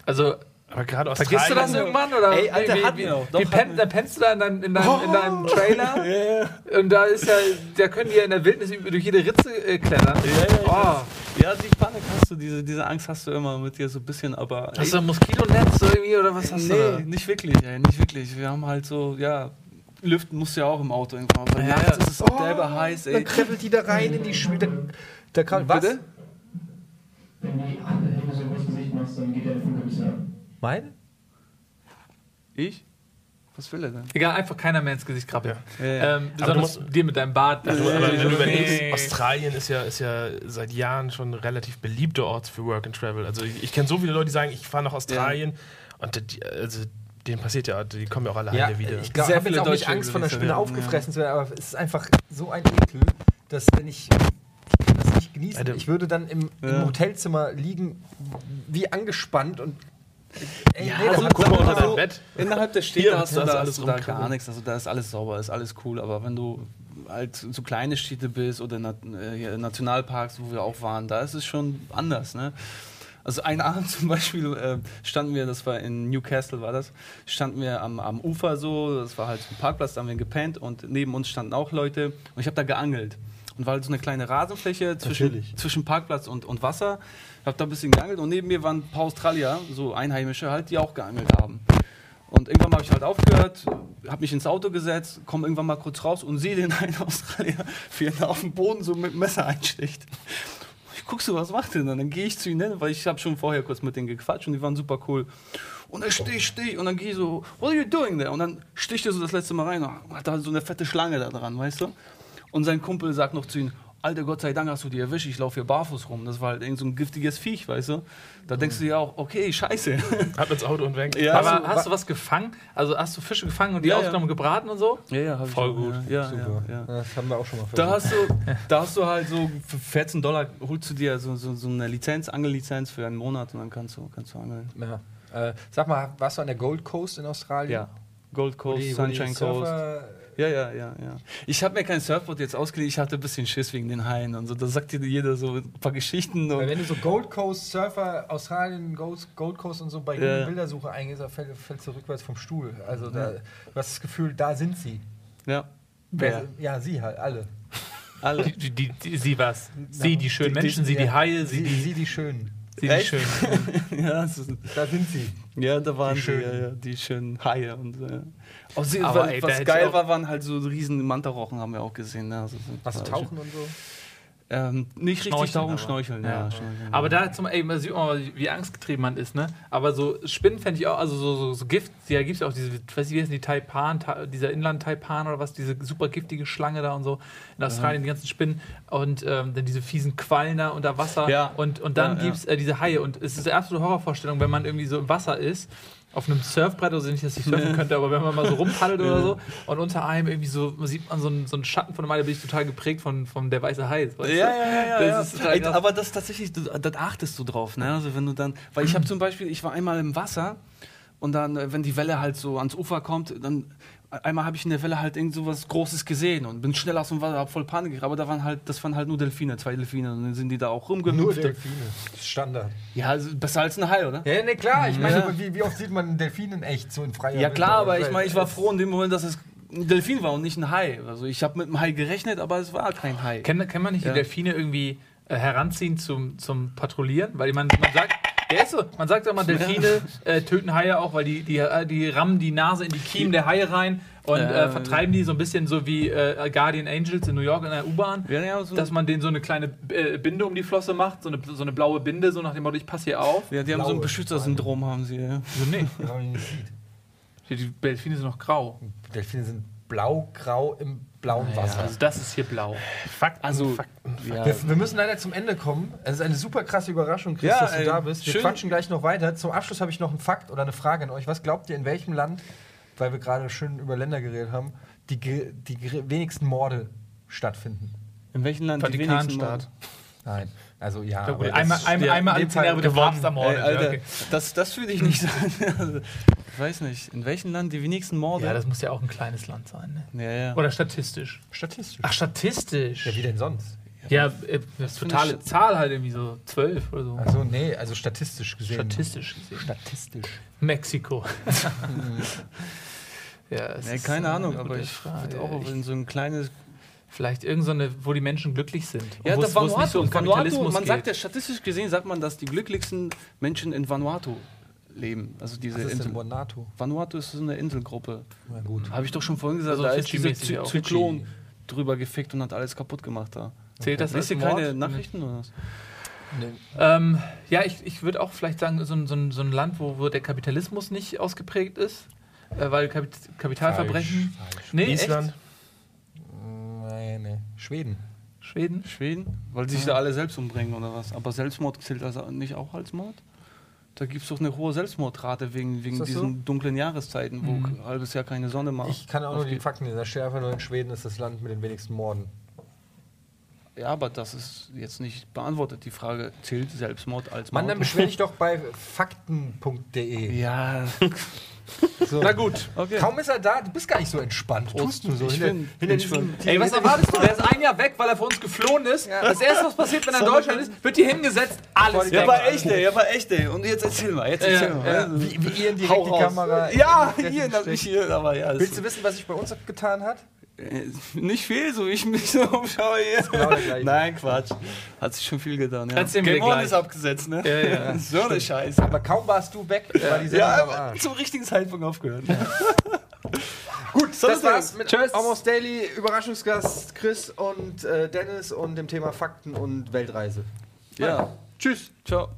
also, Aber gerade vergisst du das Australien- irgendwann? Oder Ey, Alter, wie, hatten wie, Doch, wie penn, da pennst du da in, dein, in, deinem, in deinem Trailer? Und da ist ja, da können die ja in der Wildnis durch jede Ritze äh, klettern. ja, ja, die Panik hast du, diese, diese Angst hast du immer mit dir so ein bisschen, aber. Hast du ein Moskitonetz irgendwie oder was hast du da? nee, nicht wirklich, ey, nicht wirklich. Wir haben halt so, ja, lüften musst du ja auch im Auto irgendwann. Weil Ja, nachts ja. ist es auch derbe heiß, ey. Dann kribbelt die da rein in die Schmiede. Da kann, was? Bitte? Wenn du die Arme so Gesicht machst, dann geht der Funke ein bisschen an. Meine? Ich? Was will er denn? Egal, einfach keiner mehr ins Gesicht krabbeln. Ja, ja. Ähm, Aber du besonders dir mit deinem Bart. Also, aber wenn du überlegst, Nee. Australien ist ja, ist ja seit Jahren schon ein relativ beliebter Ort für Work and Travel. Also ich, ich kenne so viele Leute, die sagen, ich fahre nach Australien und die, also denen passiert ja, die kommen ja auch alle Ja, wieder. ich glaube, Sehr ich habe jetzt auch nicht Angst von der Spinne werden, aufgefressen zu werden, aber es ist einfach so ein Ekel, dass wenn ich, ich kann das nicht genießen, Alter. ich würde dann im, im Ja. Hotelzimmer liegen, wie angespannt und ey, Ja, nee, also guck mal unter dein so- Bett. Innerhalb der Städte hast du da alles hast da gar nichts. Also da ist alles sauber, ist alles cool. Aber wenn du halt so kleine Städte bist oder äh, Nationalparks, wo wir auch waren, da ist es schon anders. Ne? Also einen Abend zum Beispiel äh, standen wir, das war in Newcastle war das, standen wir am, am Ufer so, das war halt so ein Parkplatz, da haben wir gepennt und neben uns standen auch Leute und ich habe da geangelt. Und war halt so eine kleine Rasenfläche zwischen, Natürlich. zwischen Parkplatz und, und Wasser. Ich habe da ein bisschen geangelt und neben mir waren ein paar Australier, so Einheimische halt, die auch geangelt haben. Und irgendwann habe ich halt aufgehört, habe mich ins Auto gesetzt, komme irgendwann mal kurz raus und sehe den einen Australier, wie er auf dem Boden so mit dem Messer einsticht. Ich guck so, was macht der denn? Dann gehe ich zu ihnen weil ich habe schon vorher kurz mit denen gequatscht und die waren super cool. Und er stich, stich. Und dann gehe ich so, what are you doing there? Und dann sticht er so das letzte Mal rein und hat da so eine fette Schlange da dran, weißt du? Und sein Kumpel sagt noch zu ihm, Alter, Gott sei Dank hast du die erwischt, ich laufe hier barfuß rum. Das war halt irgend so ein giftiges Viech, weißt du? Da denkst du dir auch, okay, scheiße. Ab ins Auto und weg. Ja, Aber hast du was gefangen? Also hast du Fische gefangen und die Ja, ja. aufgenommen, gebraten und so? Ja, ja, hab ich Voll auch, gut. Ja, ja, Super. ja, ja. Das haben wir auch schon mal Da versucht. hast, du, da hast du halt so für 14 Dollar holst du dir so, so, so eine Lizenz, Angellizenz für einen Monat und dann kannst du, kannst du angeln. Ja. Äh, sag mal, warst du an der Gold Coast in Australien? Ja. Gold Wo Coast, die- wo die Sunshine Coast. Surfer- Ja, ja, ja, ja. Ich habe mir kein Surfboard jetzt ausgeliehen, ich hatte ein bisschen Schiss wegen den Haien und so. Da sagt dir jeder so ein paar Geschichten. Weil Und wenn du so Gold Coast Surfer, Australien, Gold, Gold Coast und so bei Ja. Bildersuche eingehst, da fällt, fällst du rückwärts vom Stuhl. Also da, du hast das Gefühl, da sind sie. ja. Wer? Ja, sie halt, alle. Alle. Die, die, die, sie was? Sie, die schönen Die- die- Menschen, sie, die ja. Haie, sie, Sie, die, sie die die schönen. ja, ist, Da sind sie. ja, da waren Die die, schönen. ja, ja, die schönen Haie. Und, äh. oh, sie, Aber, was, ey, was geil war, waren halt so riesen Mantarochen, haben wir auch gesehen. Ne? Also, so- Was war tauchen und so. Ähm, nicht richtig Schnorcheln tauchen, aber. schnorcheln, ja. Ja. schnorcheln, Aber ja. da zum, ey, man sieht mal, wie angstgetrieben man ist, ne? Aber so Spinnen fände ich auch, also so, so, so Gift, ja, gibt es auch diese, ich weiß nicht, wie heißen die Taipan, Ta dieser Inland-Taipan oder was, diese super giftige Schlange da und so in Australien, die ganzen Spinnen und ähm, dann diese fiesen Quallen da unter Wasser Ja. und, und dann Ja, ja. gibt es äh, diese Haie und es ist eine absolute Horrorvorstellung, wenn man irgendwie so im Wasser ist, auf einem Surfbrett, also nicht, dass ich surfen könnte, aber wenn man mal so rumpaddelt oder so und unter einem irgendwie so, man sieht man so einen, so einen Schatten von einem da bin ich total geprägt von, von der weiße Hai. Ja, ja, ja, ja. Das ja. Ey, aber das tatsächlich, du, da achtest du drauf, ne? Also wenn du dann, weil ich habe zum Beispiel, ich war einmal im Wasser und dann, äh, wenn die Welle halt so ans Ufer kommt, dann einmal habe ich in der Welle halt irgend so was Großes gesehen und bin schnell aus dem Wasser, hab voll Panik gekriegt, aber da waren halt, das waren halt nur Delfine, zwei Delfine und dann sind die da auch Nur rumgehüpft. Delfine. Standard. Ja, also besser als ein Hai, oder? Ja, ne, klar. Ich meine, Ja. wie, wie oft sieht man einen Delfin in echt, so in freier Ja klar, aber ich meine, ich war froh in dem Moment, dass es ein Delfin war und nicht ein Hai. Also ich habe mit einem Hai gerechnet, aber es war kein Hai. Kennt, kennt man nicht Ja. die Delfine irgendwie äh, heranziehen zum, zum Patrouillieren? Weil man, man sagt, der ist so, man sagt immer, Delfine äh, töten Haie auch, weil die, die, äh, die rammen die Nase in die Kiemen der Haie rein und Ja. äh, vertreiben die so ein bisschen so wie äh, Guardian Angels in New York in der U-Bahn. Ja, ja, so, Dass man denen so eine kleine äh, Binde um die Flosse macht, so eine, so eine blaue Binde, so nach dem Motto, ich passe hier auf. ja, die haben so ein Beschützersyndrom, haben sie. Ja. So, nee, Ja, man ihn nicht sieht. die die Delfine sind noch grau. Delfine sind blau-grau im blauen Wasser. Also das ist hier blau. Fakten, Also, Fakten. ja. Wir, wir müssen leider zum Ende kommen. Es ist eine super krasse Überraschung, Chris, Ja, dass du ey, da bist. Wir schön. quatschen gleich noch weiter. Zum Abschluss habe ich noch einen Fakt oder eine Frage an euch. Was glaubt ihr, in welchem Land, weil wir gerade schön über Länder geredet haben, die, die wenigsten Morde stattfinden? In welchem Land die wenigsten Vatikanstaat. Nein. Also ja. Ja, gut, einmal einmal, ja, einmal in alle zehn Jahre wird der gewonnen. Papst ermordet. Ey, Alter, ja, okay. das, das würde ich nicht sagen. Also, ich weiß nicht, in welchem Land die wenigsten Morde? ja, das muss ja auch ein kleines Land sein. Ne? ja, ja. Oder statistisch. Statistisch. Ach, statistisch. Ja, wie denn sonst? Ja, äh, das totale Zahl halt irgendwie so zwölf oder so. Also nee, also statistisch gesehen. Statistisch gesehen. Statistisch. Mexiko. ja, es Nee, ist keine eine Ahnung, aber ich Frage. würde auch Ich- in so ein kleines. Vielleicht irgendeine, wo die Menschen glücklich sind. Ja, wo da es- wo es nicht so Vanuatu, um Vanuatu, man sagt ja geht. statistisch gesehen, sagt man, dass die glücklichsten Menschen in Vanuatu leben. Also diese Was ist Insel. denn Vanuatu? Vanuatu ist so eine Inselgruppe. Na gut. Habe ich doch schon vorhin gesagt, Also da ist dieser Zy. Zyklon drüber gefickt und hat alles kaputt gemacht da. Zählt das als ihr Mord? keine Nachrichten oder was? Ähm, ja, ich, ich würde auch vielleicht sagen, so ein, so so ein Land, wo, wo der Kapitalismus nicht ausgeprägt ist, äh, weil Kapit Kapitalverbrechen. Falsch. Nee, Island. Echt? Schweden. Schweden? Schweden? Weil sich da alle selbst umbringen oder was? Aber Selbstmord zählt also nicht auch als Mord? Da gibt es doch eine hohe Selbstmordrate wegen, wegen diesen dunklen Jahreszeiten, wo ein halbes Jahr keine Sonne macht. Ich kann auch nur die. Fakten. Da steht einfach nur, in Schweden ist das Land mit den wenigsten Morden. Ja, aber das ist jetzt nicht beantwortet. Die Frage, zählt Selbstmord als Mann, Mord? dann beschwer dich doch bei fakten.de. ja, So. Na gut. okay. Kaum ist er da, du bist gar nicht so entspannt. Tust du so. Ich hinter, hinter diesem, Ey, was erwartest du? Der ist ein Jahr weg, weil er vor uns geflohen ist. Das erste, was passiert, wenn er in Deutschland ist, wird hier hingesetzt, alles Ja, war echt, ey, ja, war echt, ey. Und jetzt erzähl mal, jetzt erzähl Ja, mal. ja. Also, Wie, wie ihr in die. Kamera. Ja, in die hier, steckt. hier, aber ja. Willst du wissen, was sich bei uns getan hat? Äh, nicht viel, so wie ich mich so umschaue hier. genau. Nein, Quatsch. Hat sich schon viel getan. Ja. Game On ist abgesetzt, ne? Ja, ja. So eine Scheiße. Aber kaum warst du weg, war die Sendung Ja, zum richtigen Zeitpunkt aufgehört. Gut, das war's mit tschüss. Almost Daily. Überraschungsgast Chris und äh, Dennis und dem Thema Fakten und Weltreise. Ja. Tschüss. Ciao.